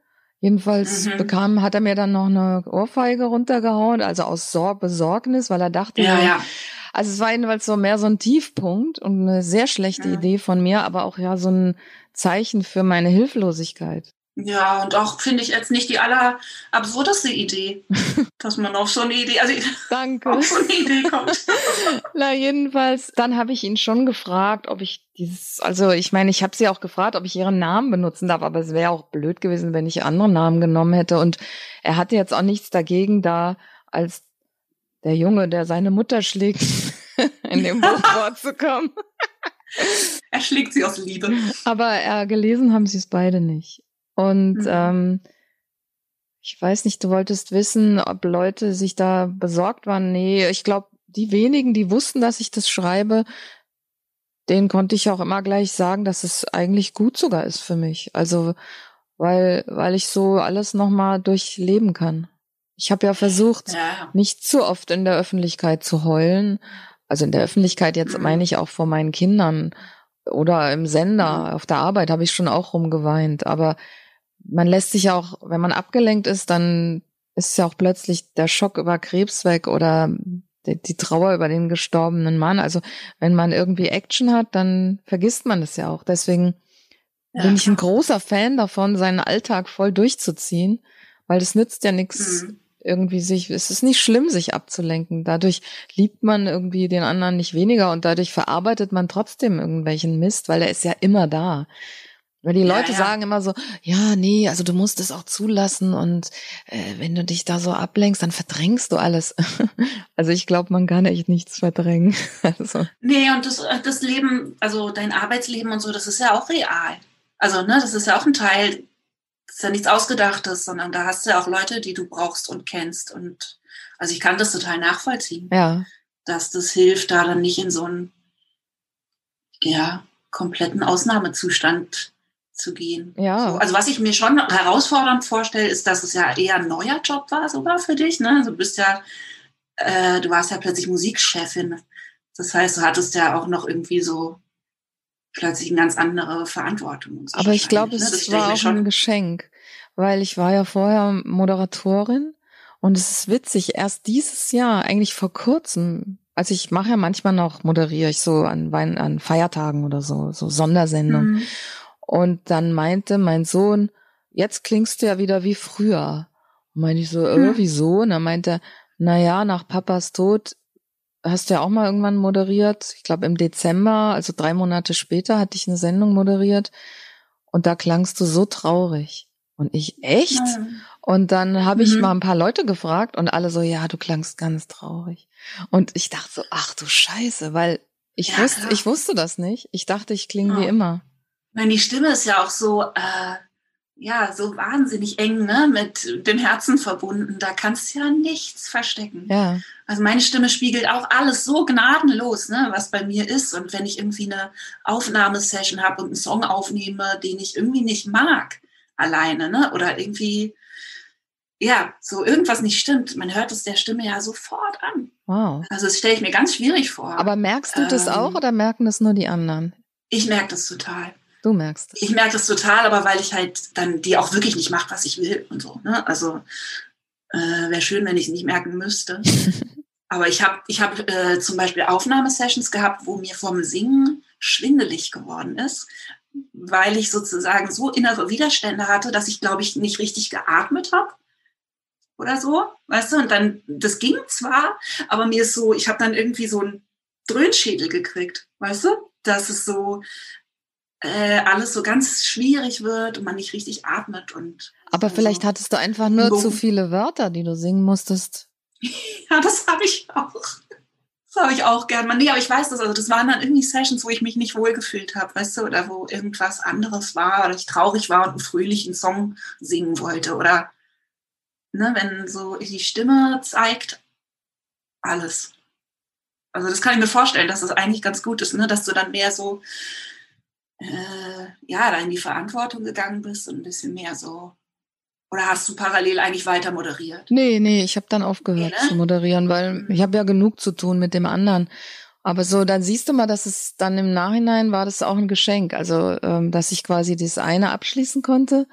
Jedenfalls mhm. bekam, hat er mir dann noch eine Ohrfeige runtergehauen, also aus Sor Besorgnis, weil er dachte,
ja, ja.
also es war jedenfalls so mehr so ein Tiefpunkt und eine sehr schlechte ja. Idee von mir, aber auch ja so ein Zeichen für meine Hilflosigkeit.
Ja, und auch finde ich jetzt nicht die allerabsurdeste Idee, dass man auf so eine Idee, also
Danke.
auf so eine Idee kommt.
Na, jedenfalls, dann habe ich ihn schon gefragt, ob ich dieses, also ich meine, ich habe sie auch gefragt, ob ich ihren Namen benutzen darf, aber es wäre auch blöd gewesen, wenn ich andere Namen genommen hätte. Und er hatte jetzt auch nichts dagegen, da als der Junge, der seine Mutter schlägt, in dem Buch vorzukommen.
er schlägt sie aus Liebe.
Aber äh, gelesen haben sie es beide nicht. Und mhm. ähm, ich weiß nicht, du wolltest wissen, ob Leute sich da besorgt waren. Nee, ich glaube, die wenigen, die wussten, dass ich das schreibe, denen konnte ich auch immer gleich sagen, dass es eigentlich gut sogar ist für mich. Also, weil, weil ich so alles nochmal durchleben kann. Ich habe ja versucht, ja. nicht zu oft in der Öffentlichkeit zu heulen. Also in der Öffentlichkeit jetzt mhm. meine ich auch vor meinen Kindern oder im Sender, mhm. auf der Arbeit habe ich schon auch rumgeweint. Aber man lässt sich auch, wenn man abgelenkt ist, dann ist ja auch plötzlich der Schock über Krebs weg oder die, die, Trauer über den gestorbenen Mann. Also wenn man irgendwie Action hat, dann vergisst man es ja auch. Deswegen ja. bin ich ein großer Fan davon, seinen Alltag voll durchzuziehen, weil es nützt ja nichts. Mhm. Irgendwie sich, es ist nicht schlimm, sich abzulenken. Dadurch liebt man irgendwie den anderen nicht weniger und dadurch verarbeitet man trotzdem irgendwelchen Mist, weil er ist ja immer da. Weil die Leute ja, ja. sagen immer so, ja, nee, also du musst es auch zulassen und äh, wenn du dich da so ablenkst, dann verdrängst du alles. also ich glaube, man kann echt nichts verdrängen.
also. Nee, und das, äh, das Leben, also dein Arbeitsleben und so, das ist ja auch real. Also, ne, das ist ja auch ein Teil, das ist ja nichts Ausgedachtes, sondern da hast du ja auch Leute, die du brauchst und kennst. Und also ich kann das total nachvollziehen.
Ja.
Dass das hilft, da dann nicht in so einen ja, kompletten Ausnahmezustand zu gehen.
Ja.
So, also was ich mir schon herausfordernd vorstelle, ist, dass es ja eher ein neuer Job war sogar für dich. Ne? Du bist ja, äh, du warst ja plötzlich Musikchefin. Das heißt, du hattest ja auch noch irgendwie so plötzlich eine ganz andere Verantwortung.
So Aber ich glaube, ne? es war auch ein Geschenk, weil ich war ja vorher Moderatorin und es ist witzig, erst dieses Jahr, eigentlich vor kurzem, also ich mache ja manchmal noch, moderiere ich so an, Wein, an Feiertagen oder so, so Sondersendungen. Mhm. Und dann meinte mein Sohn, jetzt klingst du ja wieder wie früher. Und meinte ich so, äh, hm. wieso? Und dann meinte er, na ja, nach Papas Tod hast du ja auch mal irgendwann moderiert. Ich glaube im Dezember, also drei Monate später, hatte ich eine Sendung moderiert. Und da klangst du so traurig. Und ich, echt? Ja. Und dann habe ich mhm. mal ein paar Leute gefragt und alle so, ja, du klangst ganz traurig. Und ich dachte so, ach du Scheiße, weil ich ja, wusste, klar. ich wusste das nicht. Ich dachte, ich klinge oh. wie immer.
Nein, die Stimme ist ja auch so, äh, ja, so wahnsinnig eng, ne, mit dem Herzen verbunden. Da kannst du ja nichts verstecken.
Ja.
Also meine Stimme spiegelt auch alles so gnadenlos, ne, was bei mir ist. Und wenn ich irgendwie eine Aufnahmesession habe und einen Song aufnehme, den ich irgendwie nicht mag, alleine, ne, oder irgendwie, ja, so irgendwas nicht stimmt, man hört es der Stimme ja sofort an.
Wow.
Also das stelle ich mir ganz schwierig vor.
Aber merkst du das
Ähm,
auch oder merken das nur die anderen?
ich merke das total.
Du merkst.
Ich merke das total, aber weil ich halt dann die auch wirklich nicht mache, was ich will und so. Ne? Also äh, wäre schön, wenn ich es nicht merken müsste. aber ich habe ich hab, äh, zum Beispiel Aufnahmesessions gehabt, wo mir vom Singen schwindelig geworden ist, weil ich sozusagen so innere Widerstände hatte, dass ich, glaube ich, nicht richtig geatmet habe oder so, weißt du? Und dann, das ging zwar, aber mir ist so, ich habe dann irgendwie so einen Dröhnschädel gekriegt, weißt du? Dass es so äh, alles so ganz schwierig wird und man nicht richtig atmet und
Aber
so.
vielleicht hattest du einfach nur
Boom.
zu viele Wörter, die du singen musstest.
Ja, das habe ich auch. Das habe ich auch gern. Man, nee, aber ich weiß das. Also das waren dann irgendwie Sessions, wo ich mich nicht wohlgefühlt habe, weißt du, oder wo irgendwas anderes war oder ich traurig war und einen fröhlichen Song singen wollte. Oder ne, wenn so die Stimme zeigt, alles. Also das kann ich mir vorstellen, dass das eigentlich ganz gut ist, ne? dass du dann mehr so äh, ja, da in die Verantwortung gegangen bist und ein bisschen mehr so. Oder hast du parallel eigentlich weiter moderiert?
Nee, nee, ich habe dann aufgehört
Nee, ne?
zu moderieren, weil
Mhm.
ich habe ja genug zu tun mit dem anderen. Aber so, dann siehst du mal, dass es dann im Nachhinein war das auch ein Geschenk. Also, ähm, dass ich quasi das eine abschließen konnte,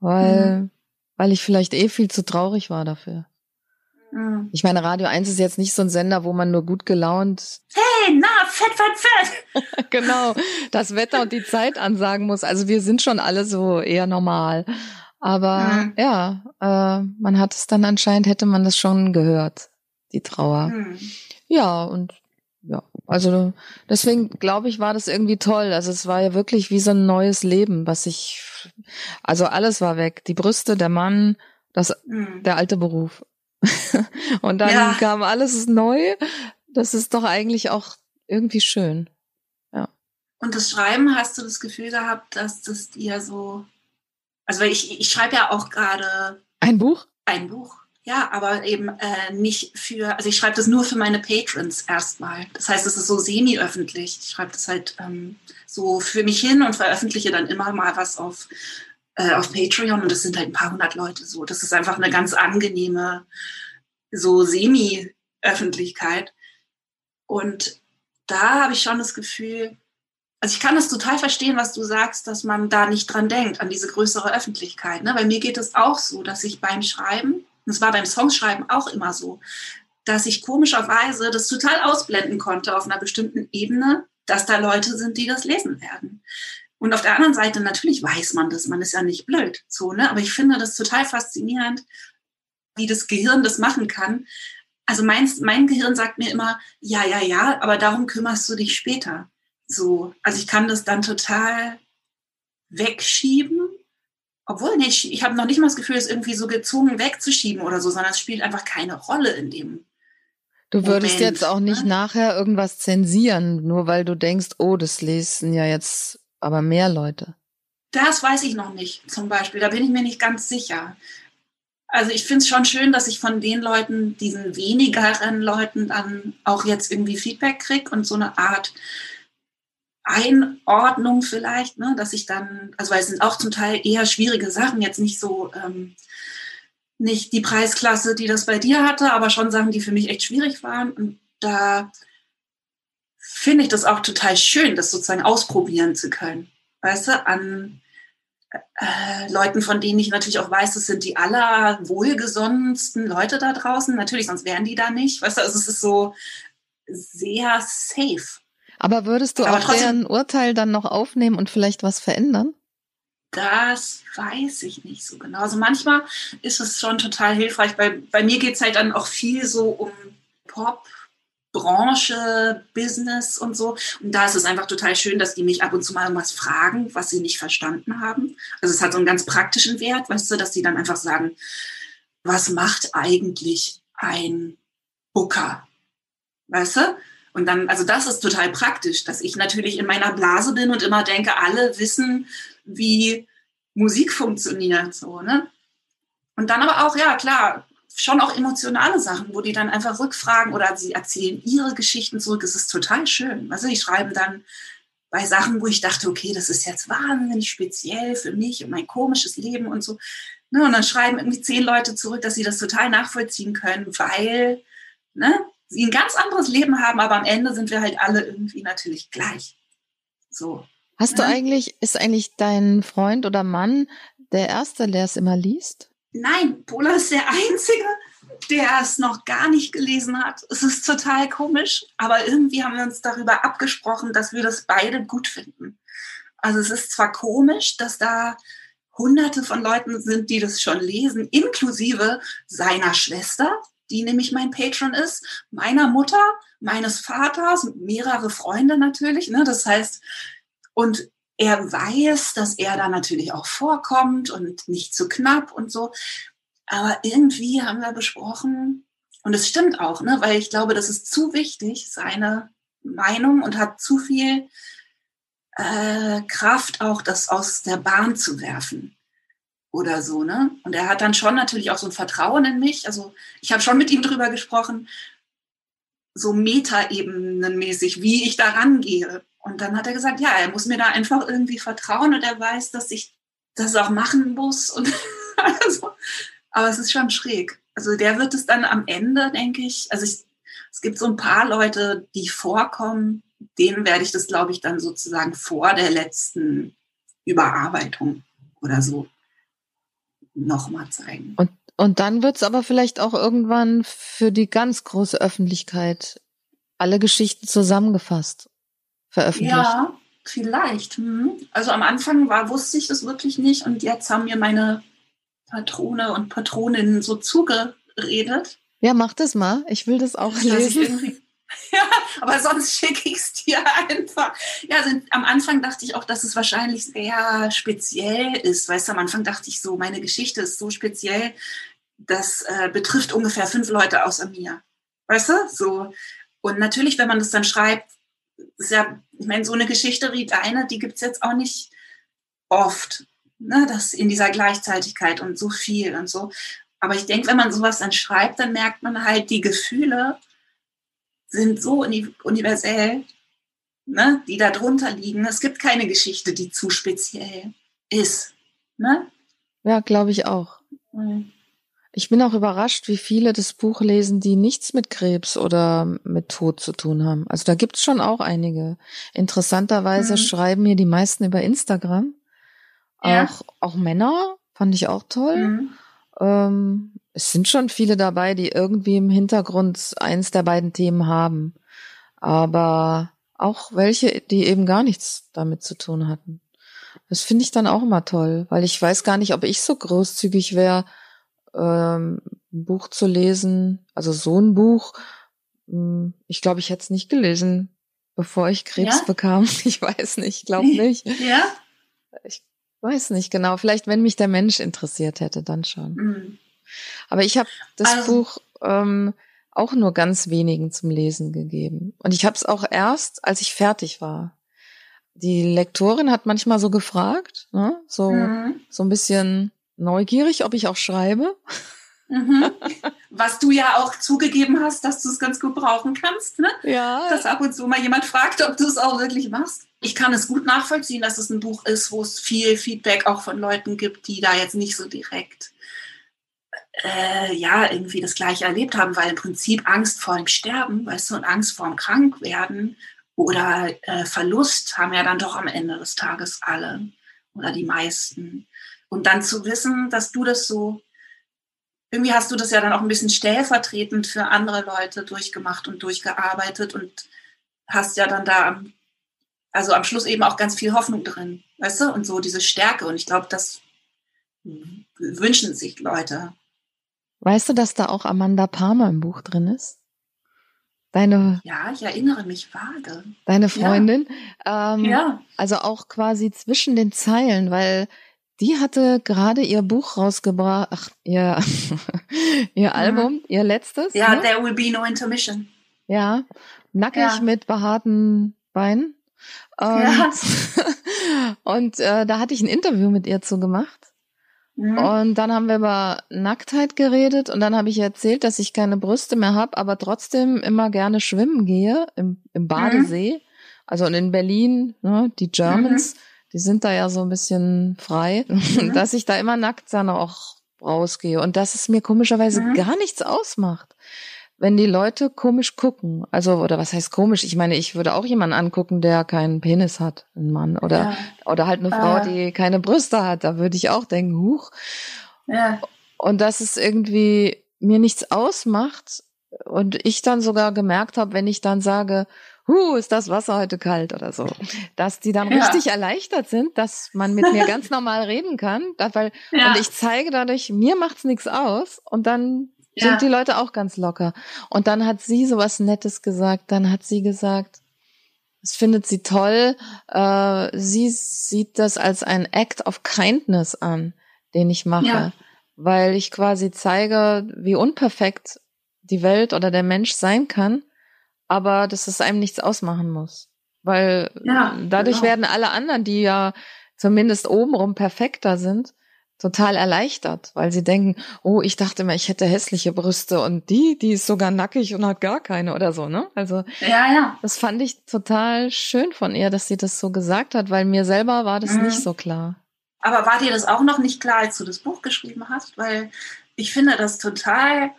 weil, weil ich vielleicht eh viel zu traurig war dafür.
Mhm.
Ich meine, Radio 1 ist jetzt nicht so ein Sender, wo man nur gut gelaunt
Hey, na, fett, fett, fett.
genau das Wetter und die Zeit ansagen muss. Also wir sind schon alle so eher normal. Aber
Mhm.
ja, äh, man hat es dann anscheinend, hätte man das schon gehört, die Trauer.
Hm.
Ja, und ja, also deswegen glaube ich, war das irgendwie toll. Also es war ja wirklich wie so ein neues Leben, was ich, also alles war weg. Die Brüste, der Mann, das,
Hm.
der alte Beruf. und dann
Ja.
kam alles neu. Das ist doch eigentlich auch irgendwie schön.
Und das Schreiben, hast du das Gefühl gehabt, dass das dir so. Also ich, ich schreibe ja auch gerade
Ein Buch?
ein Buch. Ja, aber eben äh, nicht für, also ich schreibe das nur für meine Patrons erstmal. Das heißt, es ist so semi-öffentlich. Ich schreibe das halt ähm, so für mich hin und veröffentliche dann immer mal was auf, äh, auf Patreon und das sind halt ein paar hundert Leute so. Das ist einfach eine ganz angenehme, so semi-Öffentlichkeit. Und da habe ich schon das Gefühl, also ich kann das total verstehen, was du sagst, dass man da nicht dran denkt, an diese größere Öffentlichkeit. Ne? Bei mir geht es auch so, dass ich beim Schreiben, und es war beim Songschreiben auch immer so, dass ich komischerweise das total ausblenden konnte auf einer bestimmten Ebene, dass da Leute sind, die das lesen werden. Und auf der anderen Seite, natürlich weiß man das, man ist ja nicht blöd, so, ne? Aber ich finde das total faszinierend, wie das Gehirn das machen kann. Also mein, mein Gehirn sagt mir immer, ja, ja, ja, aber darum kümmerst du dich später. So, also ich kann das dann total wegschieben. Obwohl, nee, ich, ich habe noch nicht mal das Gefühl, es irgendwie so gezwungen wegzuschieben oder so, sondern es spielt einfach keine Rolle in dem.
Du würdest
Moment,
jetzt auch nicht
ne?
nachher irgendwas zensieren, nur weil du denkst, oh, das lesen ja jetzt aber mehr Leute.
Das weiß ich noch nicht, zum Beispiel. Da bin ich mir nicht ganz sicher. Also ich finde es schon schön, dass ich von den Leuten, diesen wenigeren Leuten dann auch jetzt irgendwie Feedback kriege und so eine Art Einordnung vielleicht, ne, dass ich dann, also weil es sind auch zum Teil eher schwierige Sachen, jetzt nicht so, ähm, nicht die Preisklasse, die das bei dir hatte, aber schon Sachen, die für mich echt schwierig waren. Und da finde ich das auch total schön, das sozusagen ausprobieren zu können. Weißt du, an äh, Leuten, von denen ich natürlich auch weiß, das sind die allerwohlgesonnensten Leute da draußen. Natürlich, sonst wären die da nicht. Weißt du, also es ist so sehr safe.
Aber würdest du
Aber
auch deren Urteil dann noch aufnehmen und vielleicht was verändern?
Das weiß ich nicht so genau. Also manchmal ist es schon total hilfreich. Bei, bei mir geht es halt dann auch viel so um Pop, Branche, Business und so. Und da ist es einfach total schön, dass die mich ab und zu mal irgendwas fragen, was sie nicht verstanden haben. Also es hat so einen ganz praktischen Wert, weißt du, dass die dann einfach sagen, was macht eigentlich ein Booker? Weißt du? Und dann, also das ist total praktisch, dass ich natürlich in meiner Blase bin und immer denke, alle wissen, wie Musik funktioniert, so, ne? Und dann aber auch, ja, klar, schon auch emotionale Sachen, wo die dann einfach rückfragen oder sie erzählen ihre Geschichten zurück. Es ist total schön. Also, die schreiben dann bei Sachen, wo ich dachte, okay, das ist jetzt wahnsinnig speziell für mich und mein komisches Leben und so. Ne, und dann schreiben irgendwie zehn Leute zurück, dass sie das total nachvollziehen können, weil ne, sie ein ganz anderes Leben haben, aber am Ende sind wir halt alle irgendwie natürlich gleich. So.
Hast ne? du eigentlich, ist eigentlich dein Freund oder Mann der Erste, der es immer liest?
Nein, Pola ist der Einzige, der es noch gar nicht gelesen hat. Es ist total komisch, aber irgendwie haben wir uns darüber abgesprochen, dass wir das beide gut finden. Also es ist zwar komisch, dass da hunderte von Leuten sind, die das schon lesen, inklusive seiner Schwester, die nämlich mein Patron ist, meiner Mutter, meines Vaters, mehrere Freunde natürlich. Ne? Das heißt, und er weiß, dass er da natürlich auch vorkommt und nicht zu knapp und so. Aber irgendwie haben wir besprochen, und es stimmt auch, ne, weil ich glaube, das ist zu wichtig, seine Meinung und hat zu viel äh, Kraft, auch das aus der Bahn zu werfen oder so, ne? Und er hat dann schon natürlich auch so ein Vertrauen in mich. Also ich habe schon mit ihm drüber gesprochen, so metaebenenmäßig, wie ich da rangehe. Und dann hat er gesagt, ja, er muss mir da einfach irgendwie vertrauen und er weiß, dass ich das auch machen muss. Und also, aber es ist schon schräg. Also der wird es dann am Ende, denke ich, also ich, es gibt so ein paar Leute, die vorkommen, denen werde ich das, glaube ich, dann sozusagen vor der letzten Überarbeitung oder so nochmal zeigen.
Und, und dann wird es aber vielleicht auch irgendwann für die ganz große Öffentlichkeit alle Geschichten zusammengefasst, veröffentlicht.
Ja, vielleicht. Hm. Also am Anfang war, wusste ich das wirklich nicht und jetzt haben mir meine Patrone und Patroninnen so zugeredet.
Ja, mach das mal. Ich will das auch lesen.
Ja, aber sonst schicke ich es dir einfach. Ja, sind, am Anfang dachte ich auch, dass es wahrscheinlich sehr speziell ist. Weißt du, am Anfang dachte ich so, meine Geschichte ist so speziell, das äh, betrifft ungefähr fünf Leute außer mir. Weißt du? So. Und natürlich, wenn man das dann schreibt, ist ja, ich meine, so eine Geschichte wie deine, die gibt es jetzt auch nicht oft ne, das in dieser Gleichzeitigkeit und so viel und so. Aber ich denke, wenn man sowas dann schreibt, dann merkt man halt, die Gefühle sind so universell, ne, die da drunter liegen. Es gibt keine Geschichte, die zu speziell ist. Ne?
Ja, glaube ich auch. Mhm. Ich bin auch überrascht, wie viele das Buch lesen, die nichts mit Krebs oder mit Tod zu tun haben. Also da gibt es schon auch einige. Interessanterweise mhm. schreiben mir die meisten über Instagram. Ja. Auch, auch Männer fand ich auch toll. Mhm. Ähm, es sind schon viele dabei, die irgendwie im Hintergrund eins der beiden Themen haben. Aber auch welche, die eben gar nichts damit zu tun hatten. Das finde ich dann auch immer toll, weil ich weiß gar nicht, ob ich so großzügig wäre, ähm, ein Buch zu lesen, also so ein Buch. Hm, ich glaube, ich hätte es nicht gelesen, bevor ich Krebs ja? bekam. Ich weiß nicht, glaube nicht.
Ja?
Ich Weiß nicht genau. Vielleicht, wenn mich der Mensch interessiert hätte, dann schon. Mhm. Aber ich habe das also, Buch ähm, auch nur ganz wenigen zum Lesen gegeben. Und ich habe es auch erst, als ich fertig war. Die Lektorin hat manchmal so gefragt, ne? so, mhm. so ein bisschen neugierig, ob ich auch schreibe.
Mhm. Was du ja auch zugegeben hast, dass du es ganz gut brauchen kannst, ne?
Ja.
Dass ab und zu mal jemand fragt, ob du es auch wirklich machst. Ich kann es gut nachvollziehen, dass es ein Buch ist, wo es viel Feedback auch von Leuten gibt, die da jetzt nicht so direkt äh, ja irgendwie das Gleiche erlebt haben, weil im Prinzip Angst vor dem Sterben, weißt du, und Angst vor dem Krankwerden oder äh, Verlust haben ja dann doch am Ende des Tages alle oder die meisten. Und dann zu wissen, dass du das so irgendwie hast du das ja dann auch ein bisschen stellvertretend für andere Leute durchgemacht und durchgearbeitet und hast ja dann da am, also am Schluss eben auch ganz viel Hoffnung drin, weißt du, und so diese Stärke. Und ich glaube, das wünschen sich Leute.
Weißt du, dass da auch Amanda Palmer im Buch drin ist? Deine.
Ja, ich erinnere mich vage.
Deine Freundin.
Ja. Ähm, ja.
Also auch quasi zwischen den Zeilen, weil die hatte gerade ihr Buch rausgebracht, ach, ihr, ihr mhm. Album, ihr letztes.
Ja, ne? There Will Be No Intermission.
Ja, nackig ja. mit behaarten Beinen. Und, ja. und äh, da hatte ich ein Interview mit ihr zu gemacht. Mhm. Und dann haben wir über Nacktheit geredet und dann habe ich erzählt, dass ich keine Brüste mehr habe, aber trotzdem immer gerne schwimmen gehe im, im Badesee. Mhm. Also und in Berlin, ne, die Germans, mhm. Die sind da ja so ein bisschen frei, mhm. dass ich da immer nackt dann auch rausgehe und dass es mir komischerweise mhm. gar nichts ausmacht wenn die Leute komisch gucken. Also, oder was heißt komisch? Ich meine, ich würde auch jemanden angucken, der keinen Penis hat, ein Mann. Oder, ja. oder halt eine Frau, äh. die keine Brüste hat. Da würde ich auch denken, huch. Ja. Und dass es irgendwie mir nichts ausmacht. Und ich dann sogar gemerkt habe, wenn ich dann sage, huh, ist das Wasser heute kalt oder so, dass die dann ja. richtig erleichtert sind, dass man mit mir ganz normal reden kann, weil, ja. und ich zeige dadurch, mir macht's nichts aus und dann ja. sind die Leute auch ganz locker. Und dann hat sie so was Nettes gesagt. Dann hat sie gesagt, das findet sie toll. Äh, sie sieht das als ein Act of Kindness an, den ich mache, weil ich quasi zeige, wie unperfekt die Welt oder der Mensch sein kann, aber dass es einem nichts ausmachen muss. Weil ja, dadurch genau. werden alle anderen, die ja zumindest obenrum perfekter sind, total erleichtert, weil sie denken, oh, ich dachte immer, ich hätte hässliche Brüste und die, die ist sogar nackig und hat gar keine oder so, ne? Also, ja, ja. Das fand ich total schön von ihr, dass sie das so gesagt hat, weil mir selber war das mhm. nicht so klar.
Aber war dir das auch noch nicht klar, als du das Buch geschrieben hast? Weil ich finde das total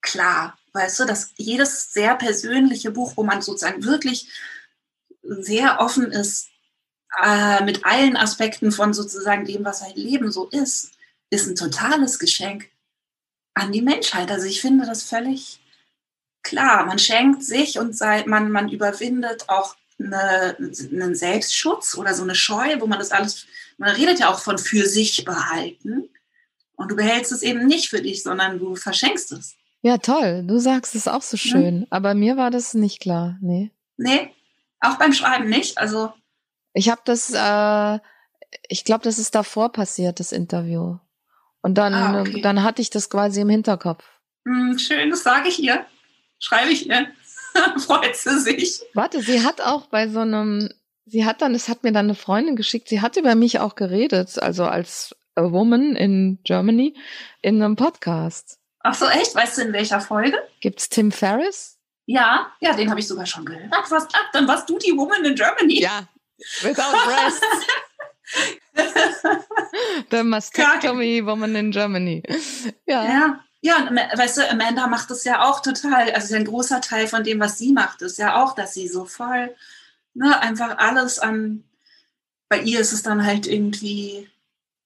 klar, weißt du, dass jedes sehr persönliche Buch, wo man sozusagen wirklich sehr offen ist, äh, mit allen Aspekten von sozusagen dem, was ein Leben so ist, ist ein totales Geschenk an die Menschheit. Also ich finde das völlig klar. Man schenkt sich und sei, man, man überwindet auch eine, einen Selbstschutz oder so eine Scheu, wo man das alles, man redet ja auch von für sich behalten. Und du behältst es eben nicht für dich, sondern du verschenkst es.
Ja, toll. Du sagst es auch so schön. Ja. Aber mir war das nicht klar. Nee.
Nee, auch beim Schreiben nicht. Also
ich habe das, äh, ich glaube, das ist davor passiert, das Interview. Und dann, ah, okay. dann hatte ich das quasi im Hinterkopf.
Hm, schön, das sage ich ihr. Schreibe ich ihr. Freut sie sich.
Warte, sie hat auch bei so einem, sie hat dann, es hat mir dann eine Freundin geschickt, sie hat über mich auch geredet, also als a woman in Germany, in einem Podcast.
Ach so, echt? Weißt du, in welcher Folge?
Gibt's Tim Ferriss?
Ja, ja, den habe ich sogar schon gehört. Ach, was, ach, dann warst du die Woman in Germany.
Ja, Without breasts. The mastectomy woman in Germany.
Ja. ja. Ja, weißt du, Amanda macht das ja auch total. Also ein großer Teil von dem, was sie macht, ist ja auch, dass sie so voll, ne, einfach alles an. Bei ihr ist es dann halt irgendwie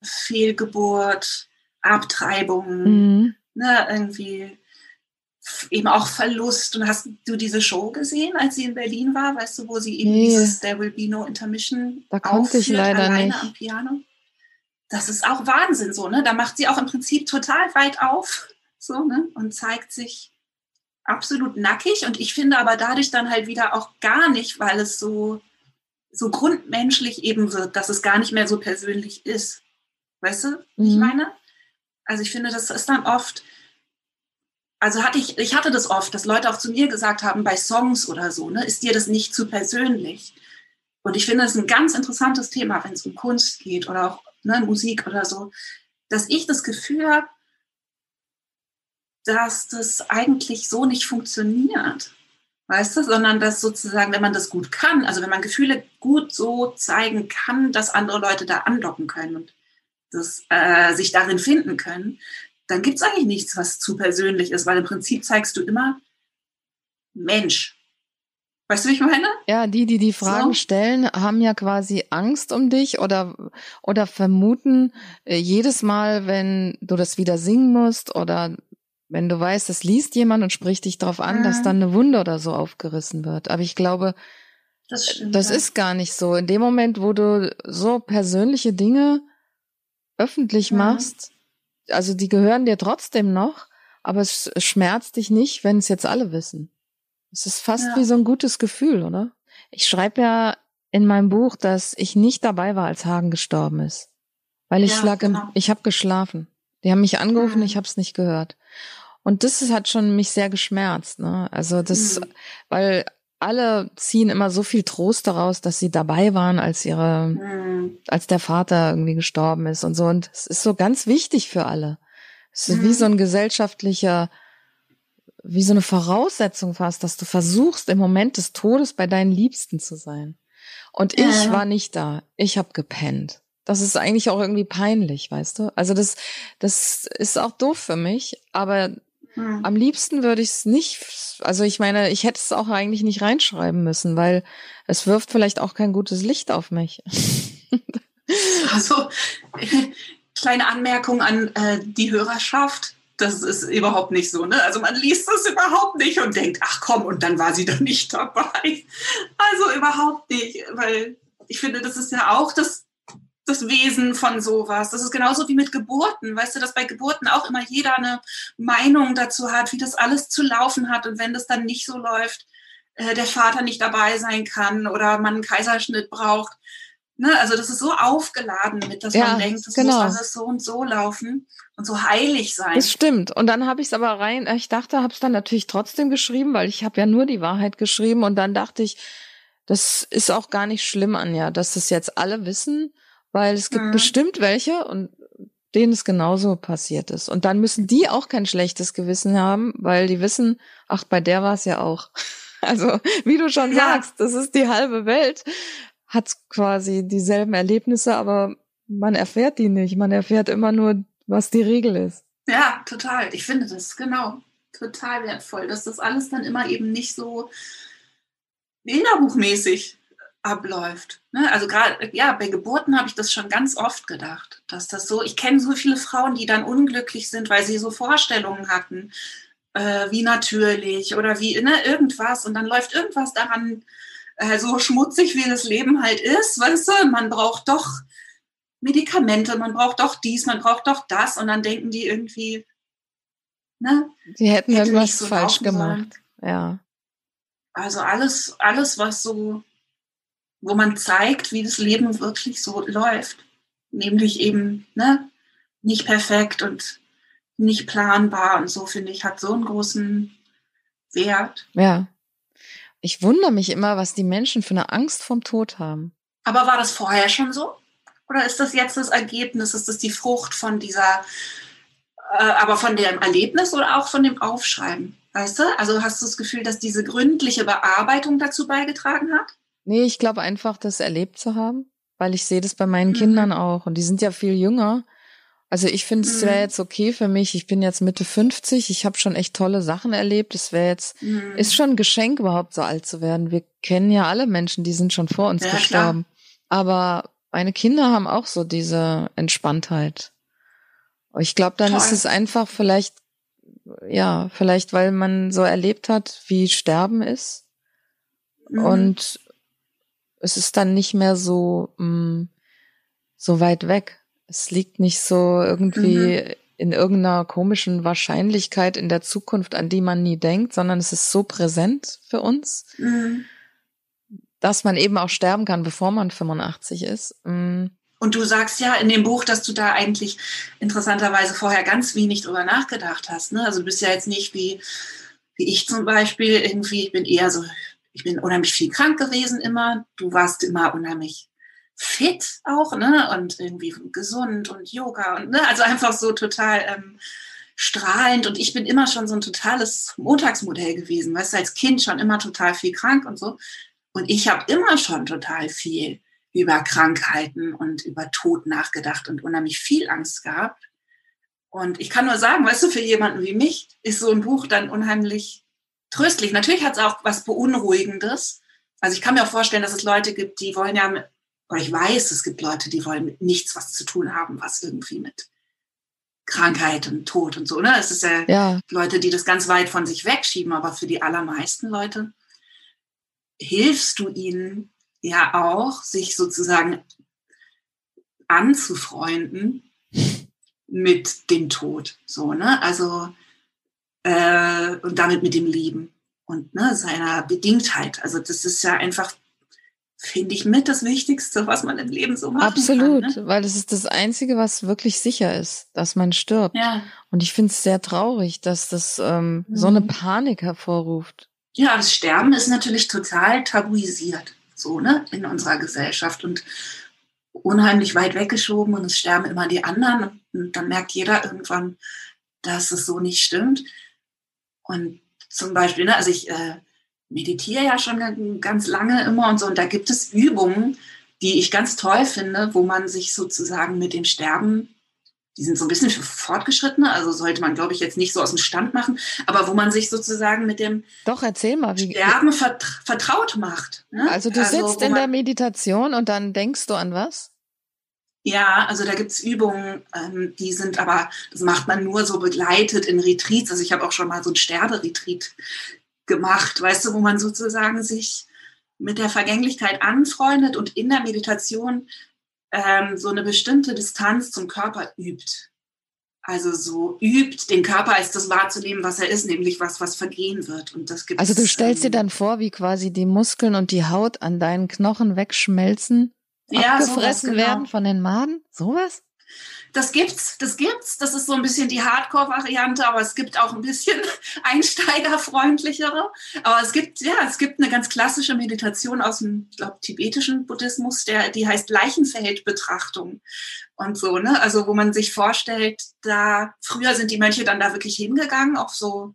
Fehlgeburt, Abtreibung, mhm. Ne, irgendwie eben auch Verlust. Und hast du diese Show gesehen, als sie in Berlin war? Weißt du, wo sie eben nee. dieses There Will Be No Intermission
da konnte ich leider alleine nicht.
am Piano? Das ist auch Wahnsinn so, ne? Da macht sie auch im Prinzip total weit auf, so, ne? Und zeigt sich absolut nackig. Und ich finde aber dadurch dann halt wieder auch gar nicht, weil es so, so grundmenschlich eben wird, dass es gar nicht mehr so persönlich ist. Weißt du, wie mhm. ich meine? Also ich finde, das ist dann oft, also hatte ich, ich hatte das oft, dass Leute auch zu mir gesagt haben, bei Songs oder so, ne, ist dir das nicht zu persönlich? Und ich finde das ein ganz interessantes Thema, wenn es um Kunst geht oder auch ne, Musik oder so, dass ich das Gefühl habe, dass das eigentlich so nicht funktioniert. Weißt du, sondern dass sozusagen, wenn man das gut kann, also wenn man Gefühle gut so zeigen kann, dass andere Leute da andocken können und das, äh, sich darin finden können, dann gibt es eigentlich nichts, was zu persönlich ist, weil im Prinzip zeigst du immer Mensch. Weißt du, wie ich meine?
Ja, die, die die Fragen so. stellen, haben ja quasi Angst um dich oder, oder vermuten äh, jedes Mal, wenn du das wieder singen musst oder wenn du weißt, das liest jemand und spricht dich darauf an, mhm. dass dann eine Wunde oder so aufgerissen wird. Aber ich glaube, das, stimmt, das ja. ist gar nicht so. In dem Moment, wo du so persönliche Dinge öffentlich mhm. machst, also die gehören dir trotzdem noch, aber es schmerzt dich nicht, wenn es jetzt alle wissen. Es ist fast ja. wie so ein gutes Gefühl, oder? Ich schreibe ja in meinem Buch, dass ich nicht dabei war, als Hagen gestorben ist. Weil ich ja, lag im, genau. ich habe geschlafen. Die haben mich angerufen, mhm. ich habe es nicht gehört. Und das hat schon mich sehr geschmerzt, ne? Also das, mhm. weil alle ziehen immer so viel Trost daraus, dass sie dabei waren, als ihre, mhm. als der Vater irgendwie gestorben ist und so. Und es ist so ganz wichtig für alle. Es ist mhm. wie so ein gesellschaftlicher, wie so eine Voraussetzung fast, dass du versuchst, im Moment des Todes bei deinen Liebsten zu sein. Und ich ja. war nicht da. Ich habe gepennt. Das ist eigentlich auch irgendwie peinlich, weißt du? Also das, das ist auch doof für mich, aber hm. Am liebsten würde ich es nicht, also ich meine, ich hätte es auch eigentlich nicht reinschreiben müssen, weil es wirft vielleicht auch kein gutes Licht auf mich.
Also, kleine Anmerkung an äh, die Hörerschaft. Das ist überhaupt nicht so. Ne? Also man liest das überhaupt nicht und denkt, ach komm, und dann war sie doch nicht dabei. Also überhaupt nicht, weil ich finde, das ist ja auch das das Wesen von sowas. Das ist genauso wie mit Geburten. Weißt du, dass bei Geburten auch immer jeder eine Meinung dazu hat, wie das alles zu laufen hat. Und wenn das dann nicht so läuft, äh, der Vater nicht dabei sein kann oder man einen Kaiserschnitt braucht. Ne? Also das ist so aufgeladen mit, dass ja, man denkt, das genau. muss alles so und so laufen und so heilig sein.
Das stimmt. Und dann habe ich es aber rein, ich dachte, habe es dann natürlich trotzdem geschrieben, weil ich habe ja nur die Wahrheit geschrieben. Und dann dachte ich, das ist auch gar nicht schlimm, Anja, dass das jetzt alle wissen weil es gibt mhm. bestimmt welche und denen es genauso passiert ist. Und dann müssen die auch kein schlechtes Gewissen haben, weil die wissen, ach, bei der war es ja auch. Also, wie du schon ja. sagst, das ist die halbe Welt, hat quasi dieselben Erlebnisse, aber man erfährt die nicht. Man erfährt immer nur, was die Regel ist.
Ja, total. Ich finde das genau total wertvoll, dass das alles dann immer eben nicht so bilderbuchmäßig abläuft. Ne? Also gerade, ja, bei Geburten habe ich das schon ganz oft gedacht, dass das so, ich kenne so viele Frauen, die dann unglücklich sind, weil sie so Vorstellungen hatten, äh, wie natürlich oder wie, ne, irgendwas und dann läuft irgendwas daran äh, so schmutzig, wie das Leben halt ist, weißt du, man braucht doch Medikamente, man braucht doch dies, man braucht doch das und dann denken die irgendwie,
ne? Sie hätten hätte irgendwas so falsch gemacht, ja.
Also alles, alles, was so wo man zeigt, wie das Leben wirklich so läuft. Nämlich eben ne, nicht perfekt und nicht planbar und so, finde ich, hat so einen großen Wert.
Ja. Ich wundere mich immer, was die Menschen für eine Angst vom Tod haben.
Aber war das vorher schon so? Oder ist das jetzt das Ergebnis? Ist das die Frucht von dieser, äh, aber von dem Erlebnis oder auch von dem Aufschreiben? Weißt du? Also hast du das Gefühl, dass diese gründliche Bearbeitung dazu beigetragen hat?
Nee, ich glaube einfach, das erlebt zu haben, weil ich sehe das bei meinen mhm. Kindern auch und die sind ja viel jünger. Also ich finde, es wäre mhm. jetzt okay für mich. Ich bin jetzt Mitte 50, ich habe schon echt tolle Sachen erlebt. Es wäre jetzt, mhm. ist schon ein Geschenk überhaupt so alt zu werden. Wir kennen ja alle Menschen, die sind schon vor uns ja, gestorben. Klar. Aber meine Kinder haben auch so diese Entspanntheit. Ich glaube, dann Toll. ist es einfach vielleicht, ja, vielleicht weil man so erlebt hat, wie Sterben ist. Mhm. Und es ist dann nicht mehr so, mh, mm, so weit weg. Es liegt nicht so irgendwie mhm. in irgendeiner komischen Wahrscheinlichkeit in der Zukunft, an die man nie denkt, sondern es ist so präsent für uns, mhm. dass man eben auch sterben kann, bevor man 85 ist. Mhm.
Und du sagst ja in dem Buch, dass du da eigentlich interessanterweise vorher ganz wenig drüber nachgedacht hast. Ne? Also du bist ja jetzt nicht wie, wie ich zum Beispiel irgendwie, ich bin eher so ich bin unheimlich viel krank gewesen immer. Du warst immer unheimlich fit auch, ne? Und irgendwie gesund und Yoga und ne? Also einfach so total ähm, strahlend. Und ich bin immer schon so ein totales Montagsmodell gewesen. Weißt du, als Kind schon immer total viel krank und so. Und ich habe immer schon total viel über Krankheiten und über Tod nachgedacht und unheimlich viel Angst gehabt. Und ich kann nur sagen, weißt du, für jemanden wie mich ist so ein Buch dann unheimlich tröstlich. Natürlich hat es auch was Beunruhigendes. Also ich kann mir auch vorstellen, dass es Leute gibt, die wollen ja, oder ich weiß, es gibt Leute, die wollen mit nichts was zu tun haben, was irgendwie mit Krankheit und Tod und so, ne? Es ist ja, ja. Leute, die das ganz weit von sich wegschieben, aber für die allermeisten Leute hilfst du ihnen ja auch, sich sozusagen anzufreunden mit dem Tod. So, ne? Also äh, und damit mit dem Leben und ne, seiner Bedingtheit. Also das ist ja einfach, finde ich, mit das Wichtigste, was man im Leben so macht.
Absolut,
kann, ne?
weil das ist das Einzige, was wirklich sicher ist, dass man stirbt. Ja. Und ich finde es sehr traurig, dass das ähm, mhm. so eine mhm. Panik hervorruft.
Ja, das Sterben ist natürlich total tabuisiert, so, ne, in unserer Gesellschaft und unheimlich weit weggeschoben und es sterben immer die anderen und dann merkt jeder irgendwann, dass es so nicht stimmt. Und zum Beispiel, ne, also ich äh, meditiere ja schon ganz lange immer und so und da gibt es Übungen, die ich ganz toll finde, wo man sich sozusagen mit dem Sterben die sind so ein bisschen für Fortgeschrittene, also sollte man, glaube ich, jetzt nicht so aus dem Stand machen, aber wo man sich sozusagen mit dem
Doch, erzähl mal,
wie, Sterben vert vertraut macht.
Ne? Also du also, sitzt in der Meditation und dann denkst du an was?
Ja, also da gibt's Übungen, ähm, die sind aber, das macht man nur so begleitet in Retreats. Also ich habe auch schon mal so ein Sterberetreat gemacht, weißt du, wo man sozusagen sich mit der Vergänglichkeit anfreundet und in der Meditation ähm, so eine bestimmte Distanz zum Körper übt. Also so übt, den Körper als das wahrzunehmen, was er ist, nämlich was, was vergehen wird. Und das gibt
Also du stellst ähm, dir dann vor, wie quasi die Muskeln und die Haut an deinen Knochen wegschmelzen, ja, abgefressen sowas, genau. werden von den Maden? Sowas?
Das gibt's, das gibt's. Das ist so ein bisschen die Hardcore-Variante, aber es gibt auch ein bisschen einsteigerfreundlichere. Aber es gibt, ja, es gibt eine ganz klassische Meditation aus dem, ich glaube, tibetischen Buddhismus, der, die heißt Leichenfeldbetrachtung und so, ne? Also, wo man sich vorstellt, da, früher sind die Mönche dann da wirklich hingegangen auf so,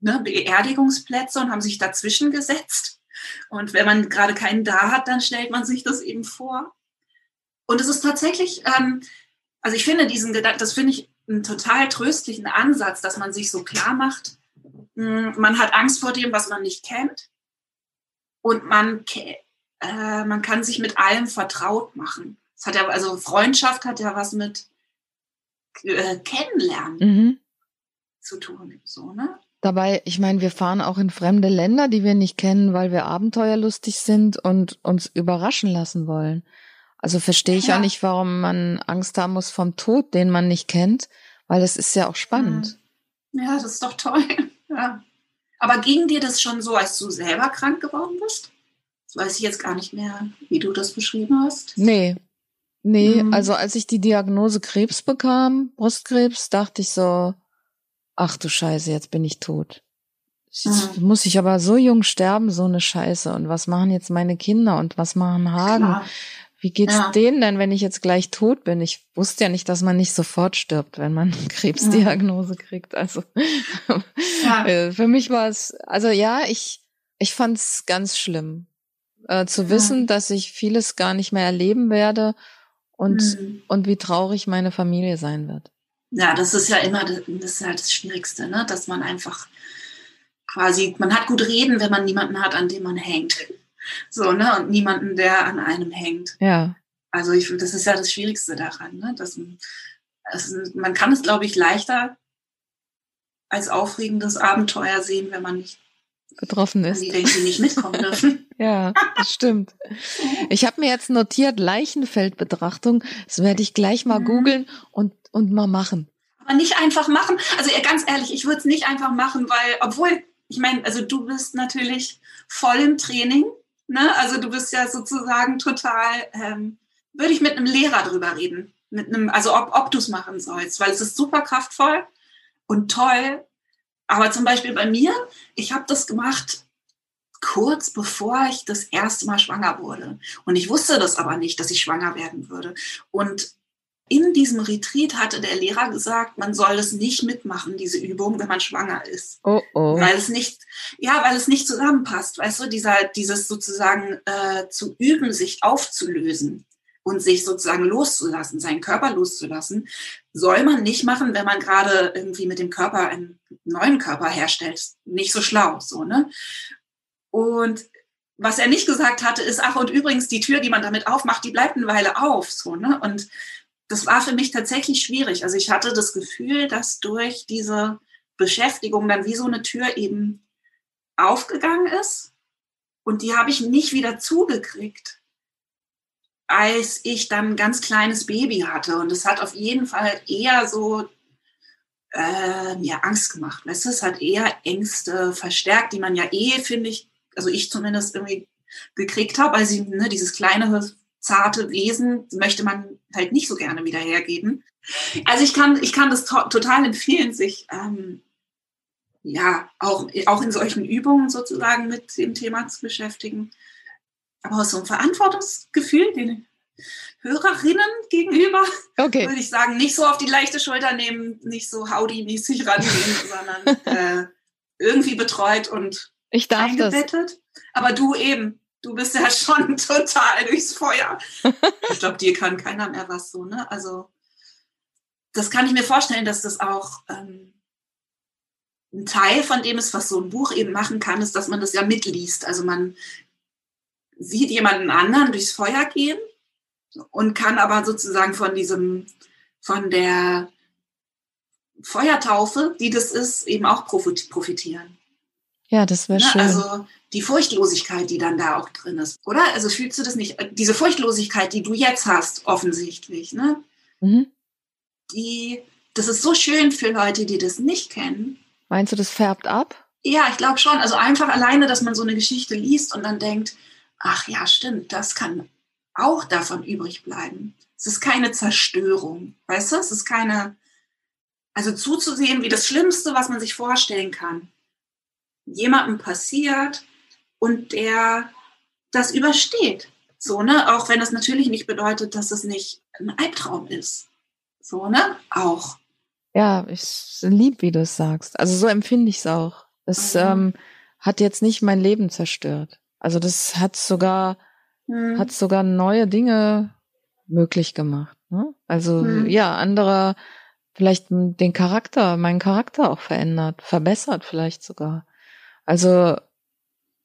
ne, Beerdigungsplätze und haben sich dazwischen gesetzt. Und wenn man gerade keinen da hat, dann stellt man sich das eben vor. Und es ist tatsächlich, ähm, also ich finde diesen Gedanken, das finde ich einen total tröstlichen Ansatz, dass man sich so klar macht, hm, man hat Angst vor dem, was man nicht kennt und man, äh, man kann sich mit allem vertraut machen. Das hat ja, also Freundschaft hat ja was mit äh, Kennenlernen mhm. zu tun, so, ne?
Dabei, ich meine, wir fahren auch in fremde Länder, die wir nicht kennen, weil wir abenteuerlustig sind und uns überraschen lassen wollen. Also verstehe ich ja. auch nicht, warum man Angst haben muss vom Tod, den man nicht kennt, weil es ist ja auch spannend.
Ja, das ist doch toll. Ja. Aber ging dir das schon so, als du selber krank geworden bist? Das weiß ich jetzt gar nicht mehr, wie du das beschrieben hast.
Nee. Nee, mhm. also als ich die Diagnose Krebs bekam, Brustkrebs, dachte ich so, ach du Scheiße, jetzt bin ich tot. Jetzt mhm. muss ich aber so jung sterben, so eine Scheiße. Und was machen jetzt meine Kinder und was machen Hagen? Klar. Wie geht's ja. denen denn, wenn ich jetzt gleich tot bin? Ich wusste ja nicht, dass man nicht sofort stirbt, wenn man Krebsdiagnose kriegt. Also ja. Äh, für mich war es, also ja, ich, ich fand es ganz schlimm, äh, zu ja. wissen, dass ich vieles gar nicht mehr erleben werde und, mhm. und wie traurig meine Familie sein wird.
Ja, das ist ja immer das, ist halt das Schwierigste, ne? dass man einfach quasi, man hat gut reden, wenn man niemanden hat, an dem man hängt. So, ne? Und niemanden, der an einem hängt.
Ja.
Also ich das ist ja das Schwierigste daran, ne? Dass, dass man kann es, glaube ich, leichter als aufregendes Abenteuer sehen, wenn man nicht
betroffen ist.
Die denken, die nicht mitkommen dürfen.
ja, das stimmt. Ich habe mir jetzt notiert, Leichenfeldbetrachtung. Das werde ich gleich mal mhm. googeln und, und mal machen.
Aber nicht einfach machen. Also ganz ehrlich, ich würde es nicht einfach machen, weil, obwohl, ich meine, also du bist natürlich voll im Training Ne? Also du bist ja sozusagen total, ähm, würde ich mit einem Lehrer drüber reden. Mit einem, also ob, ob du es machen sollst, weil es ist super kraftvoll und toll. Aber zum Beispiel bei mir, ich habe das gemacht kurz bevor ich das erste Mal schwanger wurde. Und ich wusste das aber nicht, dass ich schwanger werden würde. Und in diesem Retreat hatte der Lehrer gesagt, man soll es nicht mitmachen, diese Übung, wenn man schwanger ist.
Oh, oh.
Weil es nicht, ja, weil es nicht zusammenpasst. Weißt du, dieser, dieses sozusagen äh, zu üben, sich aufzulösen und sich sozusagen loszulassen, seinen Körper loszulassen, soll man nicht machen, wenn man gerade irgendwie mit dem Körper einen neuen Körper herstellt. Nicht so schlau, so, ne? Und was er nicht gesagt hatte, ist, ach, und übrigens, die Tür, die man damit aufmacht, die bleibt eine Weile auf, so, ne? Und das war für mich tatsächlich schwierig. Also ich hatte das Gefühl, dass durch diese Beschäftigung dann wie so eine Tür eben aufgegangen ist. Und die habe ich nicht wieder zugekriegt, als ich dann ein ganz kleines Baby hatte. Und es hat auf jeden Fall eher so äh, mir Angst gemacht. Weißt du, es hat eher Ängste verstärkt, die man ja eh, finde ich, also ich zumindest irgendwie gekriegt habe, weil sie ne, dieses kleine zarte Wesen möchte man halt nicht so gerne wieder hergeben. Also ich kann, ich kann das to total empfehlen, sich ähm, ja, auch, auch in solchen Übungen sozusagen mit dem Thema zu beschäftigen. Aber aus so einem Verantwortungsgefühl den Hörerinnen gegenüber okay. würde ich sagen, nicht so auf die leichte Schulter nehmen, nicht so howdy-mäßig rangehen, sondern äh, irgendwie betreut und
ich darf eingebettet. Das.
Aber du eben, du bist ja schon total durchs Feuer. ich glaube, dir kann keiner mehr was so, ne? Also das kann ich mir vorstellen, dass das auch ähm, ein Teil von dem ist, was so ein Buch eben machen kann, ist, dass man das ja mitliest. Also man sieht jemanden anderen durchs Feuer gehen und kann aber sozusagen von diesem, von der Feuertaufe, die das ist, eben auch profitieren.
Ja, das wäre ne? schön.
Also die Furchtlosigkeit, die dann da auch drin ist, oder? Also fühlst du das nicht? Diese Furchtlosigkeit, die du jetzt hast, offensichtlich, ne? Mhm. Die, das ist so schön für Leute, die das nicht kennen.
Meinst du, das färbt ab?
Ja, ich glaube schon. Also einfach alleine, dass man so eine Geschichte liest und dann denkt, ach ja, stimmt, das kann auch davon übrig bleiben. Es ist keine Zerstörung, weißt du? Es ist keine, also zuzusehen, wie das Schlimmste, was man sich vorstellen kann, jemandem passiert und der das übersteht. So, ne? Auch wenn das natürlich nicht bedeutet, dass es nicht ein Albtraum ist. So, ne? Auch.
Ja, ich lieb, wie du es sagst. Also so empfinde ich es auch. Es mhm. ähm, hat jetzt nicht mein Leben zerstört. Also das hat sogar, mhm. hat sogar neue Dinge möglich gemacht. Ne? Also mhm. ja, andere vielleicht den Charakter, meinen Charakter auch verändert, verbessert vielleicht sogar. Also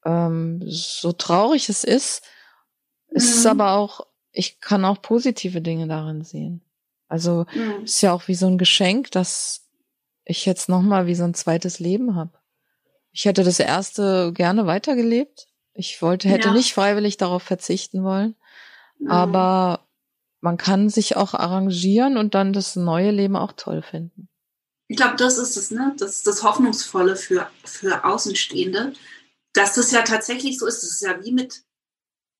ähm, so traurig es ist, mhm. ist es aber auch, ich kann auch positive Dinge darin sehen. Also mhm. ist ja auch wie so ein Geschenk, dass ich jetzt nochmal wie so ein zweites Leben habe. Ich hätte das erste gerne weitergelebt. Ich wollte, hätte ja. nicht freiwillig darauf verzichten wollen. Mhm. Aber man kann sich auch arrangieren und dann das neue Leben auch toll finden.
Ich glaube, das ist es, ne? Das ist das Hoffnungsvolle für, für Außenstehende, dass das ja tatsächlich so ist. Das ist ja wie mit,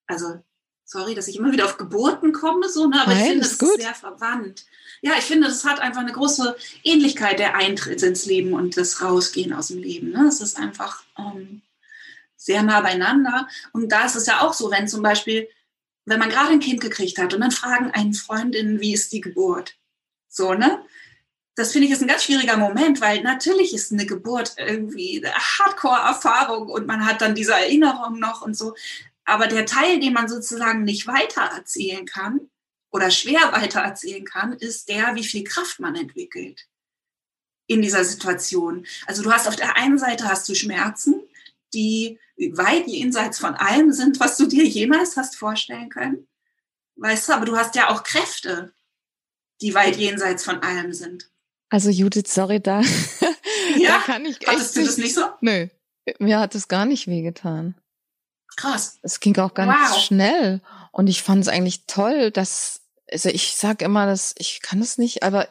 also sorry, dass ich immer wieder auf Geburten komme, so, ne? aber Nein, ich finde, das ist, sehr verwandt. Ja, ich finde, das hat einfach eine große Ähnlichkeit, der Eintritt ins Leben und das Rausgehen aus dem Leben. Ne? Es ist einfach ähm, sehr nah beieinander. Und da ist es ja auch so, wenn zum Beispiel, wenn man gerade ein Kind gekriegt hat und dann fragen einen Freundinnen, wie ist die Geburt? So, ne? Das finde ich ist ein ganz schwieriger Moment, weil natürlich ist eine Geburt irgendwie eine Hardcore-Erfahrung und man hat dann diese Erinnerung noch und so. Aber der Teil, den man sozusagen nicht weitererzählen kann oder schwer weitererzählen kann, ist der, wie viel Kraft man entwickelt in dieser Situation. Also du hast auf der einen Seite hast du Schmerzen, die weit jenseits von allem sind, was du dir jemals hast vorstellen können. Weißt du, aber du hast ja auch Kräfte, die weit jenseits von allem sind.
Also Judith, sorry, da,
ja? da kann ich Hattest du das nicht so?
Nö, mir hat es gar nicht wehgetan.
Krass.
Es ging auch ganz wow. schnell. Und ich fand es eigentlich toll, dass, also ich sag immer, dass ich kann es nicht, aber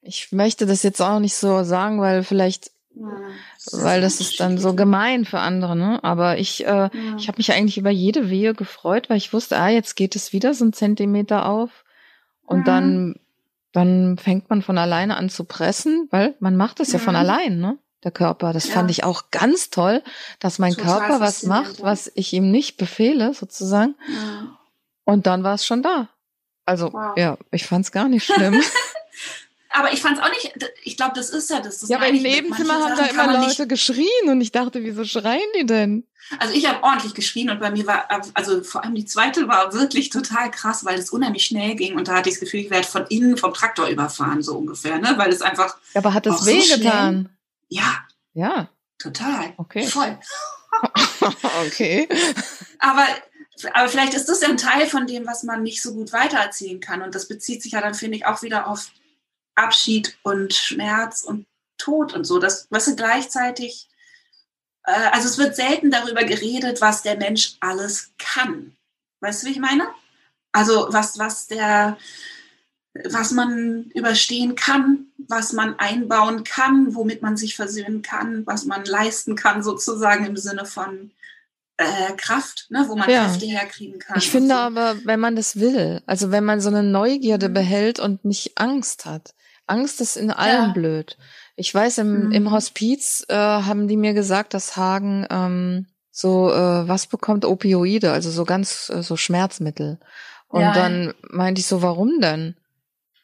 ich möchte das jetzt auch nicht so sagen, weil vielleicht, das weil das ist dann so gemein für andere, ne? Aber ich, äh, ja. ich habe mich eigentlich über jede Wehe gefreut, weil ich wusste, ah, jetzt geht es wieder so ein Zentimeter auf. Und mhm. dann, dann fängt man von alleine an zu pressen, weil man macht es mhm. ja von allein, ne? der Körper. Das ja. fand ich auch ganz toll, dass mein Total Körper was macht, was ich ihm nicht befehle, sozusagen. Ja. Und dann war es schon da. Also, wow. ja, ich fand es gar nicht schlimm.
Aber ich fand es auch nicht, ich glaube, das ist ja das. das
ja, aber im Nebenzimmer haben da immer Leute geschrien und ich dachte, wieso schreien die denn?
Also ich habe ordentlich geschrien und bei mir war, also vor allem die zweite war wirklich total krass, weil es unheimlich schnell ging und da hatte ich das Gefühl, ich werde von innen vom Traktor überfahren, so ungefähr, ne? Weil es einfach.
Aber hat das wehgetan? So
ja.
Ja.
Total.
Okay.
Voll.
okay.
Aber, aber vielleicht ist das ja ein Teil von dem, was man nicht so gut weitererzählen kann. Und das bezieht sich ja dann, finde ich, auch wieder auf Abschied und Schmerz und Tod und so. Das, was sind gleichzeitig, äh, also es wird selten darüber geredet, was der Mensch alles kann. Weißt du, wie ich meine? Also was, was der, was man überstehen kann, was man einbauen kann, womit man sich versöhnen kann, was man leisten kann, sozusagen im Sinne von äh, Kraft, ne, wo man ja. Kräfte herkriegen kann.
Ich finde so. aber, wenn man das will, also wenn man so eine Neugierde mhm. behält und nicht Angst hat. Angst ist in allem ja. blöd. Ich weiß, im, mhm. im Hospiz äh, haben die mir gesagt, dass Hagen ähm, so äh, was bekommt Opioide, also so ganz äh, so Schmerzmittel. Und ja. dann meinte ich so, warum denn?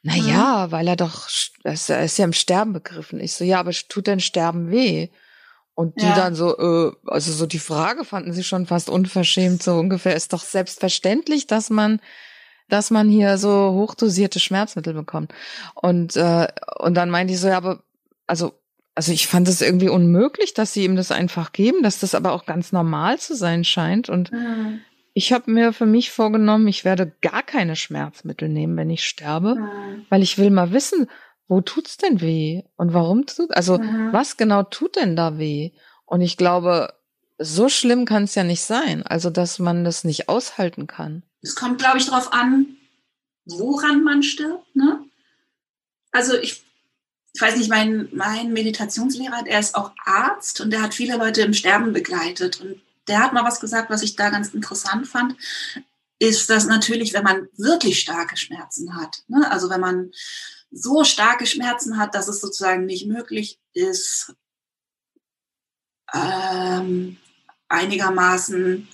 Na ja, mhm. weil er doch, er ist, er ist ja im Sterben begriffen. Ich so, ja, aber tut denn Sterben weh? Und die ja. dann so, äh, also so die Frage fanden sie schon fast unverschämt, so ungefähr. Ist doch selbstverständlich, dass man, dass man hier so hochdosierte Schmerzmittel bekommt. Und, äh, und dann meinte ich so, ja, aber, also, also ich fand es irgendwie unmöglich, dass sie ihm das einfach geben, dass das aber auch ganz normal zu sein scheint. Und mhm. ich habe mir für mich vorgenommen, ich werde gar keine Schmerzmittel nehmen, wenn ich sterbe, mhm. weil ich will mal wissen, wo tut's denn weh und warum tut, also mhm. was genau tut denn da weh? Und ich glaube, so schlimm kann es ja nicht sein, also dass man das nicht aushalten kann.
Es kommt, glaube ich, darauf an, woran man stirbt. Ne? Also ich, ich weiß nicht, mein, mein Meditationslehrer, der ist auch Arzt und der hat viele Leute im Sterben begleitet. Und der hat mal was gesagt, was ich da ganz interessant fand, ist, dass natürlich, wenn man wirklich starke Schmerzen hat, ne? also wenn man so starke Schmerzen hat, dass es sozusagen nicht möglich ist, ähm, einigermaßen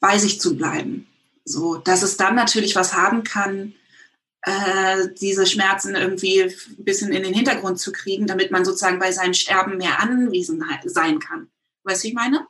bei sich zu bleiben. So, dass es dann natürlich was haben kann, äh, diese Schmerzen irgendwie ein bisschen in den Hintergrund zu kriegen, damit man sozusagen bei seinem Sterben mehr anwesend sein kann. Weißt du, ich meine?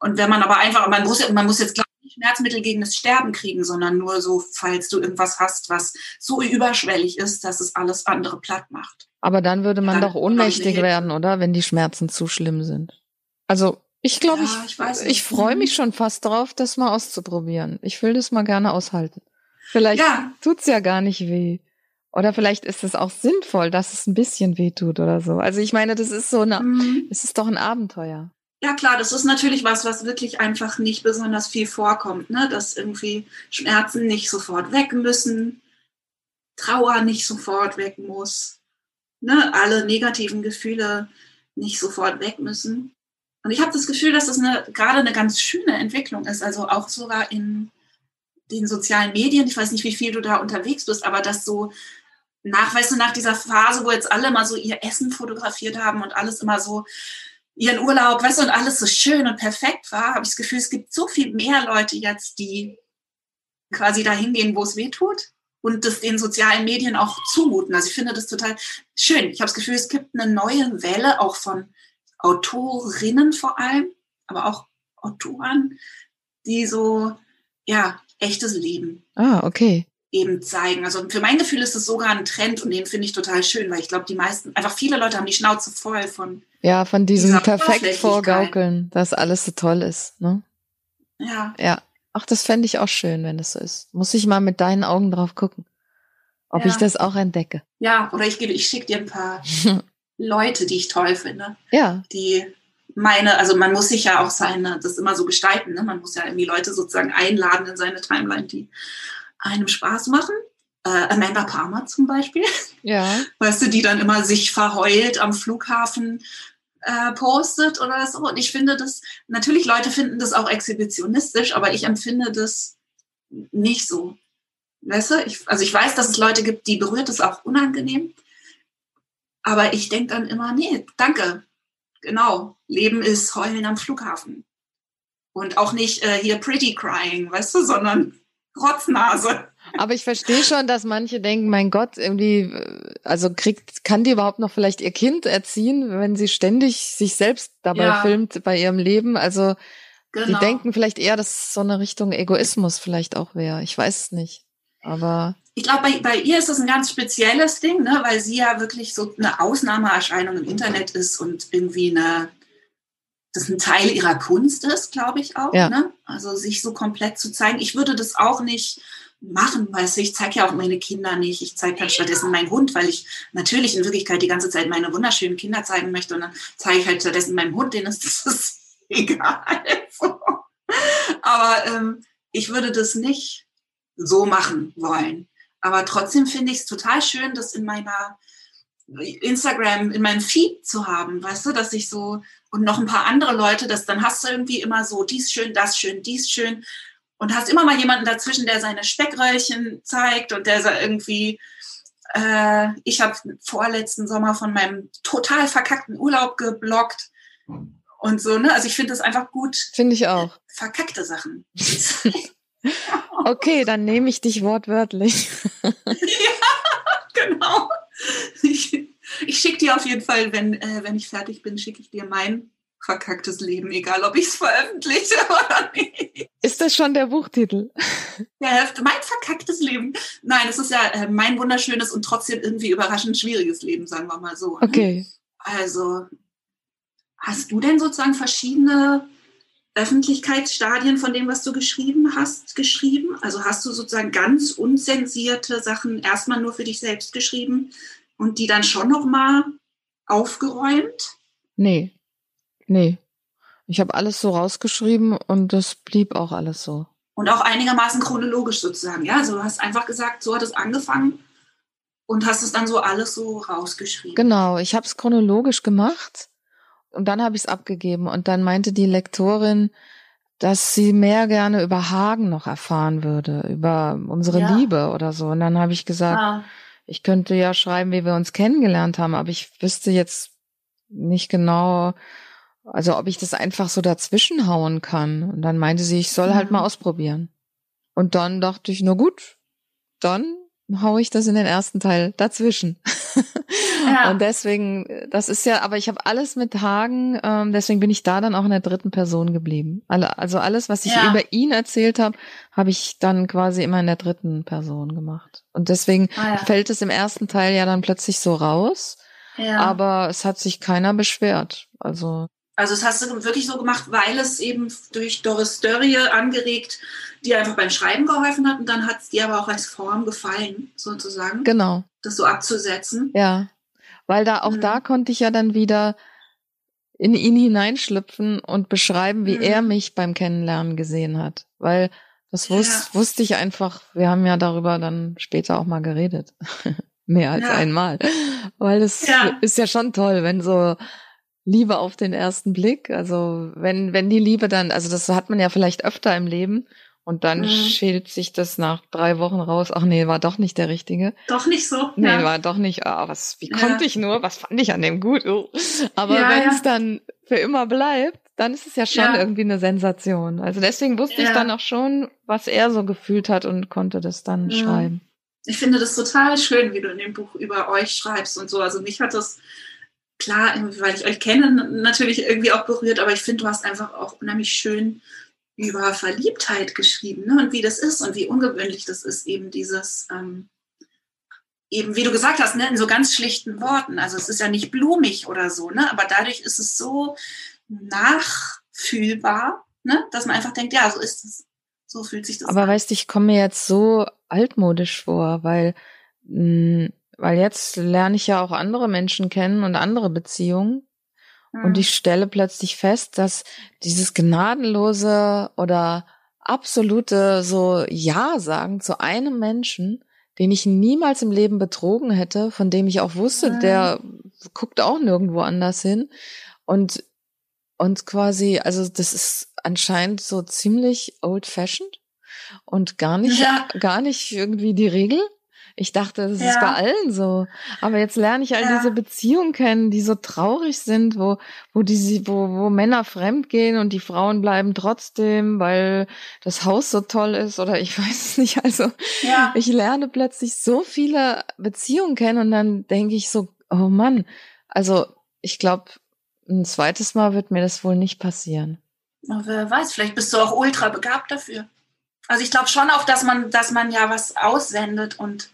Und wenn man aber einfach, man muss, man muss jetzt glaube Schmerzmittel gegen das Sterben kriegen, sondern nur so, falls du irgendwas hast, was so überschwellig ist, dass es alles andere platt macht.
Aber dann würde man dann doch ohnmächtig werden, oder? Wenn die Schmerzen zu schlimm sind. Also, ich glaube, ja, ich, ich, ich freue mich schon fast drauf, das mal auszuprobieren. Ich will das mal gerne aushalten. Vielleicht ja. tut's ja gar nicht weh. Oder vielleicht ist es auch sinnvoll, dass es ein bisschen weh tut oder so. Also ich meine, das ist so eine, mhm. es ist doch ein Abenteuer.
Ja klar, das ist natürlich was, was wirklich einfach nicht besonders viel vorkommt, ne? dass irgendwie Schmerzen nicht sofort weg müssen, Trauer nicht sofort weg muss, ne? alle negativen Gefühle nicht sofort weg müssen. Und ich habe das Gefühl, dass das eine, gerade eine ganz schöne Entwicklung ist, also auch sogar in den sozialen Medien. Ich weiß nicht, wie viel du da unterwegs bist, aber das so nach, weißt du, nach dieser Phase, wo jetzt alle mal so ihr Essen fotografiert haben und alles immer so ihren Urlaub, weißt du, und alles so schön und perfekt war, habe ich das Gefühl, es gibt so viel mehr Leute jetzt, die quasi dahin gehen, wo es weh tut und das den sozialen Medien auch zumuten. Also ich finde das total schön. Ich habe das Gefühl, es gibt eine neue Welle auch von Autorinnen vor allem, aber auch Autoren, die so, ja, echtes Leben.
Ah, okay
eben zeigen. Also für mein Gefühl ist es sogar ein Trend und den finde ich total schön, weil ich glaube, die meisten, einfach viele Leute haben die Schnauze voll von.
Ja, von diesem perfekt vorgaukeln, dass alles so toll ist, ne?
Ja.
Ja. Ach, das fände ich auch schön, wenn es so ist. Muss ich mal mit deinen Augen drauf gucken, ob ja. ich das auch entdecke.
Ja, oder ich ich schicke dir ein paar Leute, die ich toll finde.
Ja.
Die meine, also man muss sich ja auch seine, das immer so gestalten, ne? Man muss ja irgendwie Leute sozusagen einladen in seine Timeline, die einem Spaß machen. Äh, Amanda Palmer zum Beispiel.
Ja.
Weißt du, die dann immer sich verheult am Flughafen äh, postet oder so. Und ich finde das, natürlich Leute finden das auch exhibitionistisch, aber ich empfinde das nicht so. Weißt du, ich, also ich weiß, dass es Leute gibt, die berührt es auch unangenehm. Aber ich denke dann immer, nee, danke. Genau. Leben ist Heulen am Flughafen. Und auch nicht äh, hier pretty crying, weißt du, sondern Rotznase.
Aber ich verstehe schon, dass manche denken, mein Gott, irgendwie, also kriegt, kann die überhaupt noch vielleicht ihr Kind erziehen, wenn sie ständig sich selbst dabei ja. filmt bei ihrem Leben? Also genau. die denken vielleicht eher, dass so eine Richtung Egoismus vielleicht auch wäre. Ich weiß es nicht. Aber
ich glaube, bei, bei ihr ist das ein ganz spezielles Ding, ne, weil sie ja wirklich so eine Ausnahmeerscheinung im Internet ist und irgendwie eine das ein Teil ihrer Kunst ist, glaube ich auch. Ja. Ne? Also sich so komplett zu zeigen. Ich würde das auch nicht machen, weißt du, ich zeige ja auch meine Kinder nicht. Ich zeige halt stattdessen meinen Hund, weil ich natürlich in Wirklichkeit die ganze Zeit meine wunderschönen Kinder zeigen möchte und dann zeige ich halt stattdessen meinen Hund, denen ist das egal. Aber ähm, ich würde das nicht so machen wollen. Aber trotzdem finde ich es total schön, dass in meiner Instagram in meinem Feed zu haben, weißt du, dass ich so und noch ein paar andere Leute, dass dann hast du irgendwie immer so dies schön, das schön, dies schön und hast immer mal jemanden dazwischen, der seine Speckröllchen zeigt und der irgendwie äh, ich habe vorletzten Sommer von meinem total verkackten Urlaub geblockt und so, ne? Also ich finde das einfach gut.
Finde ich auch.
Verkackte Sachen.
okay, dann nehme ich dich wortwörtlich.
ja, genau. Ich, ich schicke dir auf jeden Fall, wenn, äh, wenn ich fertig bin, schicke ich dir mein verkacktes Leben, egal ob ich es veröffentliche oder nicht.
Ist das schon der Buchtitel?
Ja, mein verkacktes Leben. Nein, es ist ja äh, mein wunderschönes und trotzdem irgendwie überraschend schwieriges Leben, sagen wir mal so.
Okay.
Also, hast du denn sozusagen verschiedene Öffentlichkeitsstadien von dem, was du geschrieben hast, geschrieben? Also hast du sozusagen ganz unzensierte Sachen erstmal nur für dich selbst geschrieben und die dann schon nochmal aufgeräumt?
Nee. Nee. Ich habe alles so rausgeschrieben und das blieb auch alles so.
Und auch einigermaßen chronologisch sozusagen, ja? Also du hast einfach gesagt, so hat es angefangen und hast es dann so alles so rausgeschrieben.
Genau, ich habe es chronologisch gemacht und dann habe ich es abgegeben und dann meinte die Lektorin, dass sie mehr gerne über Hagen noch erfahren würde, über unsere ja. Liebe oder so. Und dann habe ich gesagt, ah. ich könnte ja schreiben, wie wir uns kennengelernt haben, aber ich wüsste jetzt nicht genau, also ob ich das einfach so dazwischen hauen kann. Und dann meinte sie, ich soll halt mal ausprobieren. Und dann dachte ich, nur gut, dann hau ich das in den ersten Teil dazwischen. Ja. Und deswegen, das ist ja, aber ich habe alles mit Hagen, ähm, deswegen bin ich da dann auch in der dritten Person geblieben. Also alles, was ich ja. über ihn erzählt habe, habe ich dann quasi immer in der dritten Person gemacht. Und deswegen ah, ja. fällt es im ersten Teil ja dann plötzlich so raus. Ja. Aber es hat sich keiner beschwert. Also
also das hast du wirklich so gemacht, weil es eben durch Doris Dörrie angeregt, die einfach beim Schreiben geholfen hat und dann hat es dir aber auch als Form gefallen, sozusagen.
Genau.
Das so abzusetzen.
Ja. Weil da auch mhm. da konnte ich ja dann wieder in ihn hineinschlüpfen und beschreiben, wie mhm. er mich beim Kennenlernen gesehen hat. Weil das wus ja. wusste ich einfach, wir haben ja darüber dann später auch mal geredet. Mehr als ja. einmal. Weil es ja. ist ja schon toll, wenn so Liebe auf den ersten Blick. Also wenn, wenn die Liebe dann, also das hat man ja vielleicht öfter im Leben und dann mhm. schält sich das nach drei Wochen raus. Ach nee, war doch nicht der Richtige.
Doch nicht so.
Nee, ja. war doch nicht. Ah, was, wie ja. konnte ich nur? Was fand ich an dem gut? Oh. Aber ja, wenn es dann für immer bleibt, dann ist es ja schon irgendwie eine Sensation. Also deswegen wusste ich dann auch schon, was er so gefühlt hat und konnte das dann schreiben.
Ich finde das total schön, wie du in dem Buch über euch schreibst und so. Also mich hat das klar, weil ich euch kenne, natürlich irgendwie auch berührt, aber ich finde, du hast einfach auch unheimlich schön über Verliebtheit geschrieben ne? und wie das ist und wie ungewöhnlich das ist, eben dieses, ähm, eben wie du gesagt hast, ne? in so ganz schlichten Worten. Also es ist ja nicht blumig oder so, ne? aber dadurch ist es so nachfühlbar, ne? dass man einfach denkt, ja, so ist es. So fühlt sich das
aber an. Aber weißt du, ich komme mir jetzt so altmodisch vor, weil mh, hm, weil jetzt lerne ich ja auch andere Menschen kennen und andere Beziehungen. Mhm. Und ich stelle plötzlich fest, dass dieses gnadenlose oder absolute so Ja sagen zu einem Menschen, den ich niemals im Leben betrogen hätte, von dem ich auch wusste, mhm. der guckt auch nirgendwo anders hin. Und, und quasi, also das ist anscheinend so ziemlich old fashioned und gar nicht, ja. gar nicht irgendwie die Regel. Ich dachte, das ja. ist bei allen so. Aber jetzt lerne ich all ja. diese Beziehungen kennen, die so traurig sind, wo, wo die, wo, wo Männer fremd gehen und die Frauen bleiben trotzdem, weil das Haus so toll ist oder ich weiß es nicht. Also ja. ich lerne plötzlich so viele Beziehungen kennen und dann denke ich so, oh Mann, also ich glaube, ein zweites Mal wird mir das wohl nicht passieren.
Na, wer weiß, vielleicht bist du auch ultra begabt dafür. Also ich glaube schon auch, dass man, dass man ja was aussendet und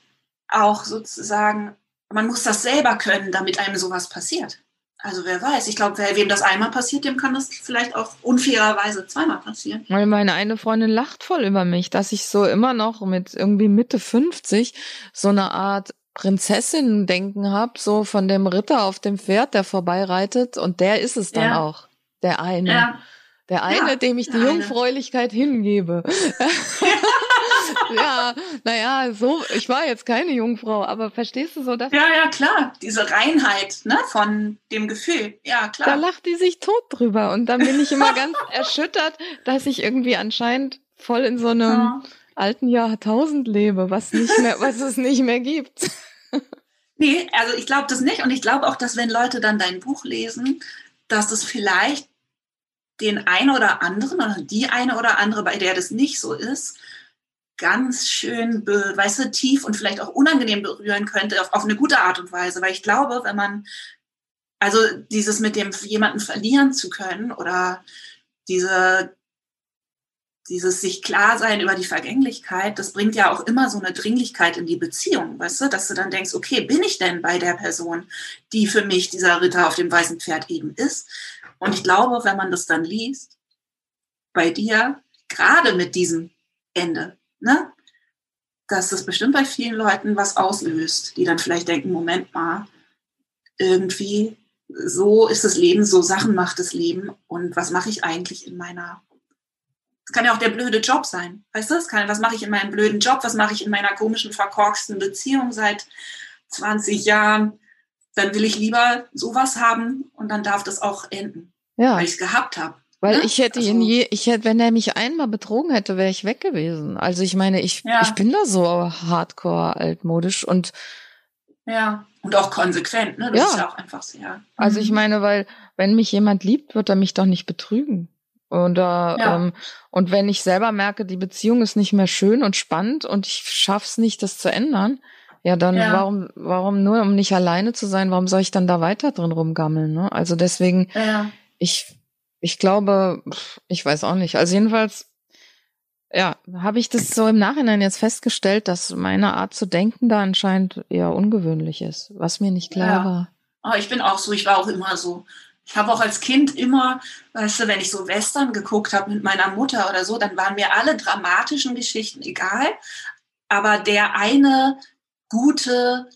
auch sozusagen, man muss das selber können, damit einem sowas passiert. Also wer weiß, ich glaube, wem das einmal passiert, dem kann das vielleicht auch unfairerweise zweimal passieren.
Weil meine eine Freundin lacht voll über mich, dass ich so immer noch mit irgendwie Mitte 50 so eine Art Prinzessin-Denken habe, so von dem Ritter auf dem Pferd, der vorbeireitet und der ist es dann ja. auch, der eine. Ja. Der eine, ja, dem ich die Jungfräulichkeit hingebe. ja, naja, so, ich war jetzt keine Jungfrau, aber verstehst du so das?
Ja, ja, klar. Diese Reinheit, ne, von dem Gefühl. Ja, klar.
Da lacht die sich tot drüber und dann bin ich immer ganz erschüttert, dass ich irgendwie anscheinend voll in so einem ja. alten Jahrtausend lebe, was nicht mehr, was es nicht mehr gibt.
Nee, also ich glaube das nicht. Und ich glaube auch, dass wenn Leute dann dein Buch lesen, dass es vielleicht den einen oder anderen oder die eine oder andere, bei der das nicht so ist, ganz schön, weißt du, tief und vielleicht auch unangenehm berühren könnte, auf, auf eine gute Art und Weise. Weil ich glaube, wenn man, also dieses mit dem jemanden verlieren zu können oder diese dieses sich klar sein über die Vergänglichkeit, das bringt ja auch immer so eine Dringlichkeit in die Beziehung, weißt du, dass du dann denkst, okay, bin ich denn bei der Person, die für mich dieser Ritter auf dem weißen Pferd eben ist? Und ich glaube, wenn man das dann liest, bei dir, gerade mit diesem Ende, ne, dass das bestimmt bei vielen Leuten was auslöst, die dann vielleicht denken, Moment mal, irgendwie so ist das Leben, so Sachen macht das Leben und was mache ich eigentlich in meiner es kann ja auch der blöde Job sein. Weißt du, es kann, was mache ich in meinem blöden Job? Was mache ich in meiner komischen, verkorksten Beziehung seit 20 Jahren? Dann will ich lieber sowas haben und dann darf das auch enden. Ja. Weil ich es gehabt habe.
Weil ne? ich hätte also, ihn je, ich hätte, wenn er mich einmal betrogen hätte, wäre ich weg gewesen. Also ich meine, ich, ja. ich bin da so hardcore altmodisch und
ja, und auch konsequent, ne? Das ja. ist ja auch einfach sehr.
Also ich mhm. meine, weil wenn mich jemand liebt, wird er mich doch nicht betrügen. Und, äh, ja. ähm, und wenn ich selber merke, die Beziehung ist nicht mehr schön und spannend und ich schaff's nicht, das zu ändern, ja, dann ja. warum, warum nur, um nicht alleine zu sein, warum soll ich dann da weiter drin rumgammeln? Ne? Also deswegen, ja. ich, ich glaube, ich weiß auch nicht. Also jedenfalls, ja, habe ich das so im Nachhinein jetzt festgestellt, dass meine Art zu denken da anscheinend eher ungewöhnlich ist, was mir nicht klar ja. war.
Oh, ich bin auch so, ich war auch immer so. Ich habe auch als Kind immer, weißt du, wenn ich so Western geguckt habe mit meiner Mutter oder so, dann waren mir alle dramatischen Geschichten egal. Aber der eine gute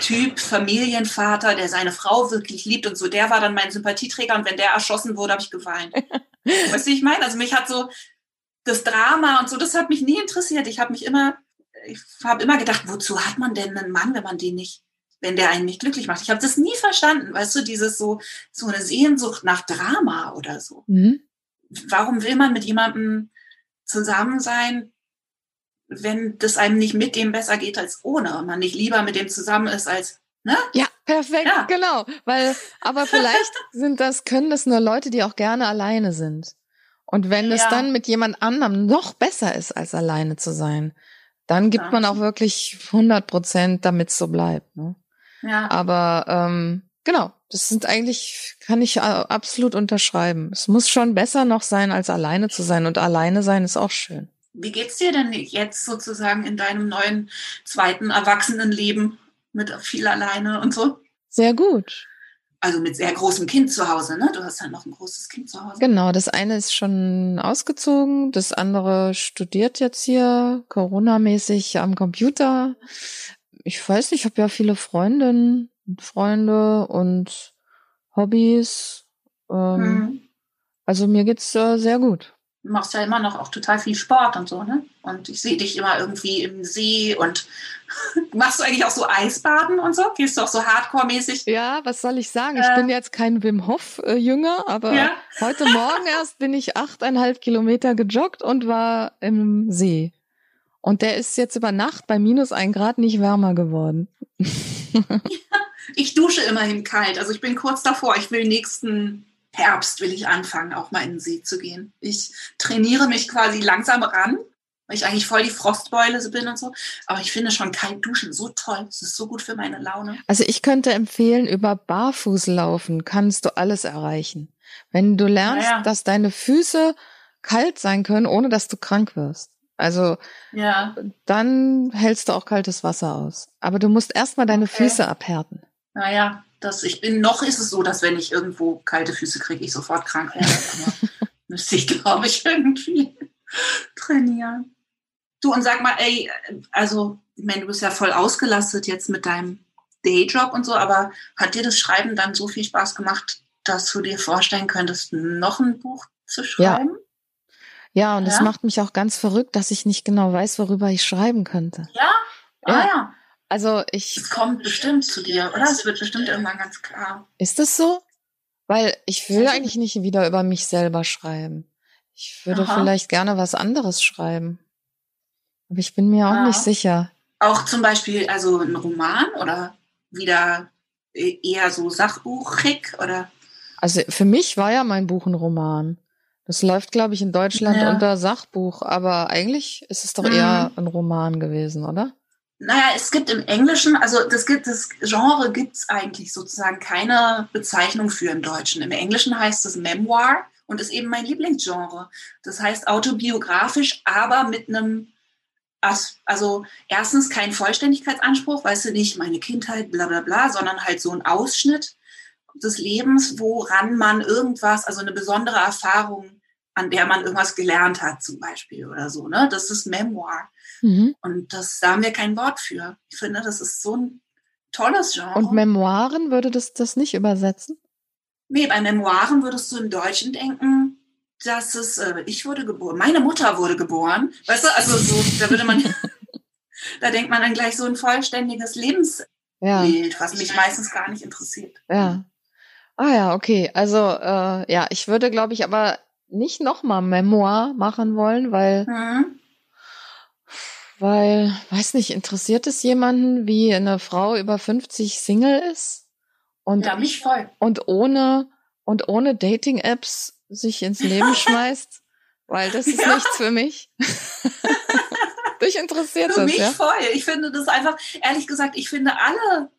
Typ, Familienvater, der seine Frau wirklich liebt und so, der war dann mein Sympathieträger und wenn der erschossen wurde, habe ich geweint. weißt du, ich meine? Also mich hat so das Drama und so, das hat mich nie interessiert. Ich habe mich immer, ich habe immer gedacht, wozu hat man denn einen Mann, wenn man den nicht wenn der einen nicht glücklich macht. Ich habe das nie verstanden, weißt du, dieses so, so eine Sehnsucht nach Drama oder so. Mhm. Warum will man mit jemandem zusammen sein, wenn das einem nicht mit dem besser geht als ohne und man nicht lieber mit dem zusammen ist als Ne?
Ja, perfekt, ja. genau. Weil, aber vielleicht sind das, können das nur Leute, die auch gerne alleine sind. Und wenn es dann mit jemand anderem noch besser ist, als alleine zu sein, dann gibt ja. man auch wirklich 100 Prozent, damit es so bleibt. Ne? Ja. Aber ähm, genau, das sind eigentlich, kann ich absolut unterschreiben. Es muss schon besser noch sein, als alleine zu sein. Und alleine sein ist auch schön.
Wie geht's dir denn jetzt sozusagen in deinem neuen zweiten Erwachsenenleben mit viel alleine und so?
Sehr gut.
Also mit sehr großem Kind zu Hause, ne? Du hast ja noch ein großes Kind zu Hause.
Genau, das eine ist schon ausgezogen, das andere studiert jetzt hier Corona-mäßig am Computer ich weiß nicht, ich habe ja viele Freundinnen und Freunde und Hobbys. Ähm, hm. Also mir geht's äh, sehr gut.
Du machst ja immer noch auch total viel Sport und so, ne? Und ich sehe dich immer irgendwie im See und machst du eigentlich auch so Eisbaden und so? Gehst du auch so Hardcore-mäßig?
Ja, was soll ich sagen? Äh, ich bin jetzt kein Wim Hof-Jünger, äh, aber ja? heute Morgen erst bin ich achteinhalb Kilometer gejoggt und war im See. Und der ist jetzt über Nacht bei minus ein Grad nicht wärmer geworden.
ja, ich dusche immerhin kalt. Also ich bin kurz davor. Ich will nächsten Herbst will ich anfangen, auch mal in den See zu gehen. Ich trainiere mich quasi langsam ran, weil ich eigentlich voll die Frostbeule bin und so. Aber ich finde schon kalt duschen so toll. Es ist so gut für meine Laune.
Also ich könnte empfehlen, über Barfußlaufen kannst du alles erreichen. Wenn du lernst, ja, ja. dass deine Füße kalt sein können, ohne dass du krank wirst. Also ja. dann hältst du auch kaltes Wasser aus. Aber du musst erstmal deine okay. Füße abhärten.
Naja, das, ich bin, noch ist es so, dass wenn ich irgendwo kalte Füße kriege, ich sofort krank werde. Aber müsste ich, glaube ich, irgendwie trainieren. Du, und sag mal, ey, also, ich meine, du bist ja voll ausgelastet jetzt mit deinem Dayjob und so, aber hat dir das Schreiben dann so viel Spaß gemacht, dass du dir vorstellen könntest, noch ein Buch zu schreiben?
Ja. Ja, und es macht mich auch ganz verrückt, dass ich nicht genau weiß, worüber ich schreiben könnte.
Ja? Ah ja. ja.
Also ich.
Es kommt bestimmt zu dir, oder? Es wird bestimmt irgendwann ganz klar.
Ist das so? Weil ich will eigentlich nicht wieder über mich selber schreiben. Ich würde Aha. vielleicht gerne was anderes schreiben. Aber ich bin mir auch ja. nicht sicher.
Auch zum Beispiel, also ein Roman oder wieder eher so Sachbuchig oder?
Also für mich war ja mein Buch ein Roman. Das läuft, glaube ich, in Deutschland ja. unter Sachbuch, aber eigentlich ist es doch mhm. eher ein Roman gewesen, oder?
Naja, es gibt im Englischen, also das gibt das Genre gibt es eigentlich sozusagen keine Bezeichnung für im Deutschen. Im Englischen heißt es Memoir und ist eben mein Lieblingsgenre. Das heißt autobiografisch, aber mit einem also erstens kein Vollständigkeitsanspruch, weißt du nicht, meine Kindheit, bla bla bla, sondern halt so ein Ausschnitt des Lebens, woran man irgendwas, also eine besondere Erfahrung, an der man irgendwas gelernt hat, zum Beispiel oder so. Ne? Das ist Memoir. Mhm. Und das, da haben wir kein Wort für. Ich finde, das ist so ein tolles Genre.
Und Memoiren würde das das nicht übersetzen?
Nee, bei Memoiren würdest du im Deutschen denken, dass es, äh, ich wurde geboren, meine Mutter wurde geboren. Weißt du, also so, da würde man, da denkt man dann gleich so ein vollständiges Lebensbild, ja. was mich meistens gar nicht interessiert.
Ja. Ah ja, okay. Also äh, ja, ich würde, glaube ich, aber nicht nochmal Memoir machen wollen, weil, mhm. Weil, weiß nicht, interessiert es jemanden, wie eine Frau über 50 Single ist?
Und, ja, mich voll.
Und ohne, und ohne Dating-Apps sich ins Leben schmeißt? Weil das ist ja. nichts für mich. Dich interessiert
für
das,
mich
ja?
voll. Ich finde das einfach, ehrlich gesagt, ich finde alle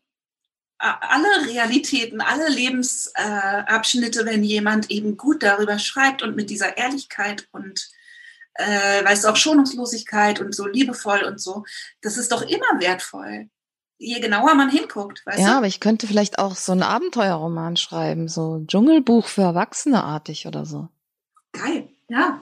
alle Realitäten, alle Lebensabschnitte, wenn jemand eben gut darüber schreibt und mit dieser Ehrlichkeit und äh, weißt du, auch Schonungslosigkeit und so liebevoll und so, das ist doch immer wertvoll. Je genauer man hinguckt, weißt
ja,
du?
Ja, aber ich könnte vielleicht auch so einen Abenteuerroman schreiben, so Dschungelbuch für Erwachsene artig oder so.
Geil, ja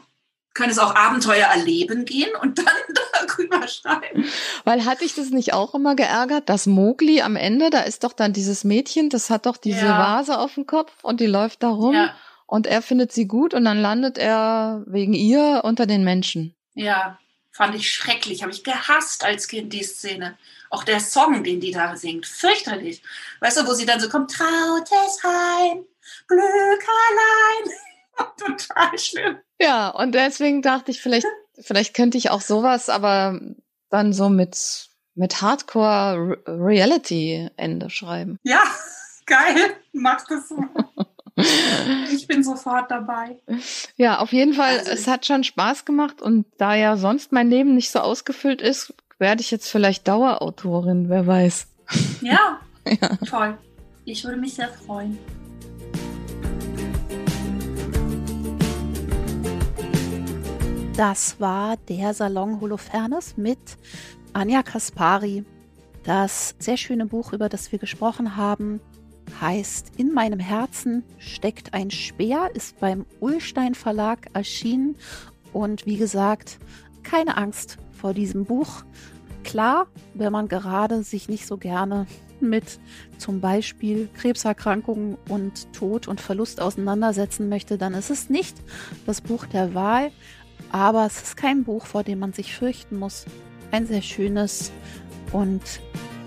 kann es auch Abenteuer erleben gehen und dann darüber schreiben.
Weil hatte ich das nicht auch immer geärgert, dass Mowgli am Ende, da ist doch dann dieses Mädchen, das hat doch diese ja. Vase auf dem Kopf und die läuft da rum ja. Und er findet sie gut und dann landet er wegen ihr unter den Menschen.
Ja, fand ich schrecklich, habe ich gehasst als Kind die Szene. Auch der Song, den die da singt, fürchterlich. Weißt du, wo sie dann so kommt, trautes Heim, Glück allein. Total schlimm.
Ja, und deswegen dachte ich, vielleicht, vielleicht könnte ich auch sowas, aber dann so mit, mit Hardcore Reality Ende schreiben.
Ja, geil. Mach das so. Ich bin sofort dabei.
Ja, auf jeden Fall, also es hat schon Spaß gemacht und da ja sonst mein Leben nicht so ausgefüllt ist, werde ich jetzt vielleicht Dauerautorin, wer weiß.
Ja, ja. toll. Ich würde mich sehr freuen.
Das war der Salon Holofernes mit Anja Kaspari. Das sehr schöne Buch, über das wir gesprochen haben, heißt In meinem Herzen steckt ein Speer, ist beim Ullstein Verlag erschienen und wie gesagt, keine Angst vor diesem Buch. Klar, wenn man gerade sich nicht so gerne mit zum Beispiel Krebserkrankungen und Tod und Verlust auseinandersetzen möchte, dann ist es nicht das Buch der Wahl. Aber es ist kein Buch, vor dem man sich fürchten muss. Ein sehr schönes und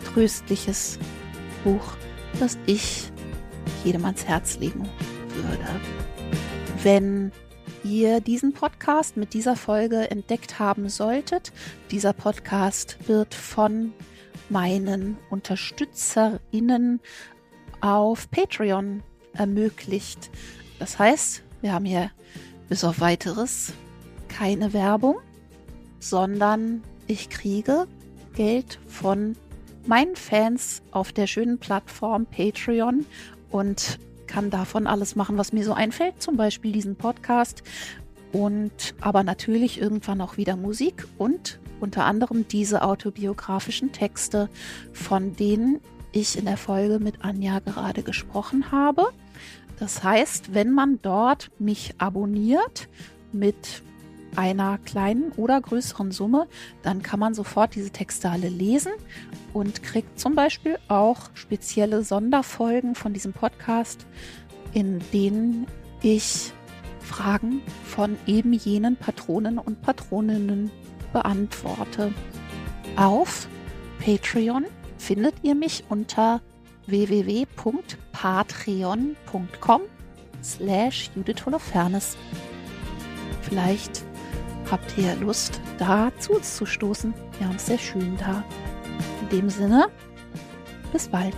tröstliches Buch, das ich jedem ans Herz legen würde. Wenn ihr diesen Podcast mit dieser Folge entdeckt haben solltet, dieser Podcast wird von meinen UnterstützerInnen auf Patreon ermöglicht. Das heißt, wir haben hier bis auf weiteres keine Werbung, sondern ich kriege Geld von meinen Fans auf der schönen Plattform Patreon und kann davon alles machen, was mir so einfällt, zum Beispiel diesen Podcast und aber natürlich irgendwann auch wieder Musik und unter anderem diese autobiografischen Texte, von denen ich in der Folge mit Anja gerade gesprochen habe. Das heißt, wenn man dort mich abonniert mit einer kleinen oder größeren Summe, dann kann man sofort diese Texte alle lesen und kriegt zum Beispiel auch spezielle Sonderfolgen von diesem Podcast, in denen ich Fragen von eben jenen Patronen und Patroninnen beantworte. Auf Patreon findet ihr mich unter www.patreon.com slash Judith Holofernes. Vielleicht habt ihr Lust, da zu uns zu stoßen. Wir haben es sehr schön da. In dem Sinne, bis bald.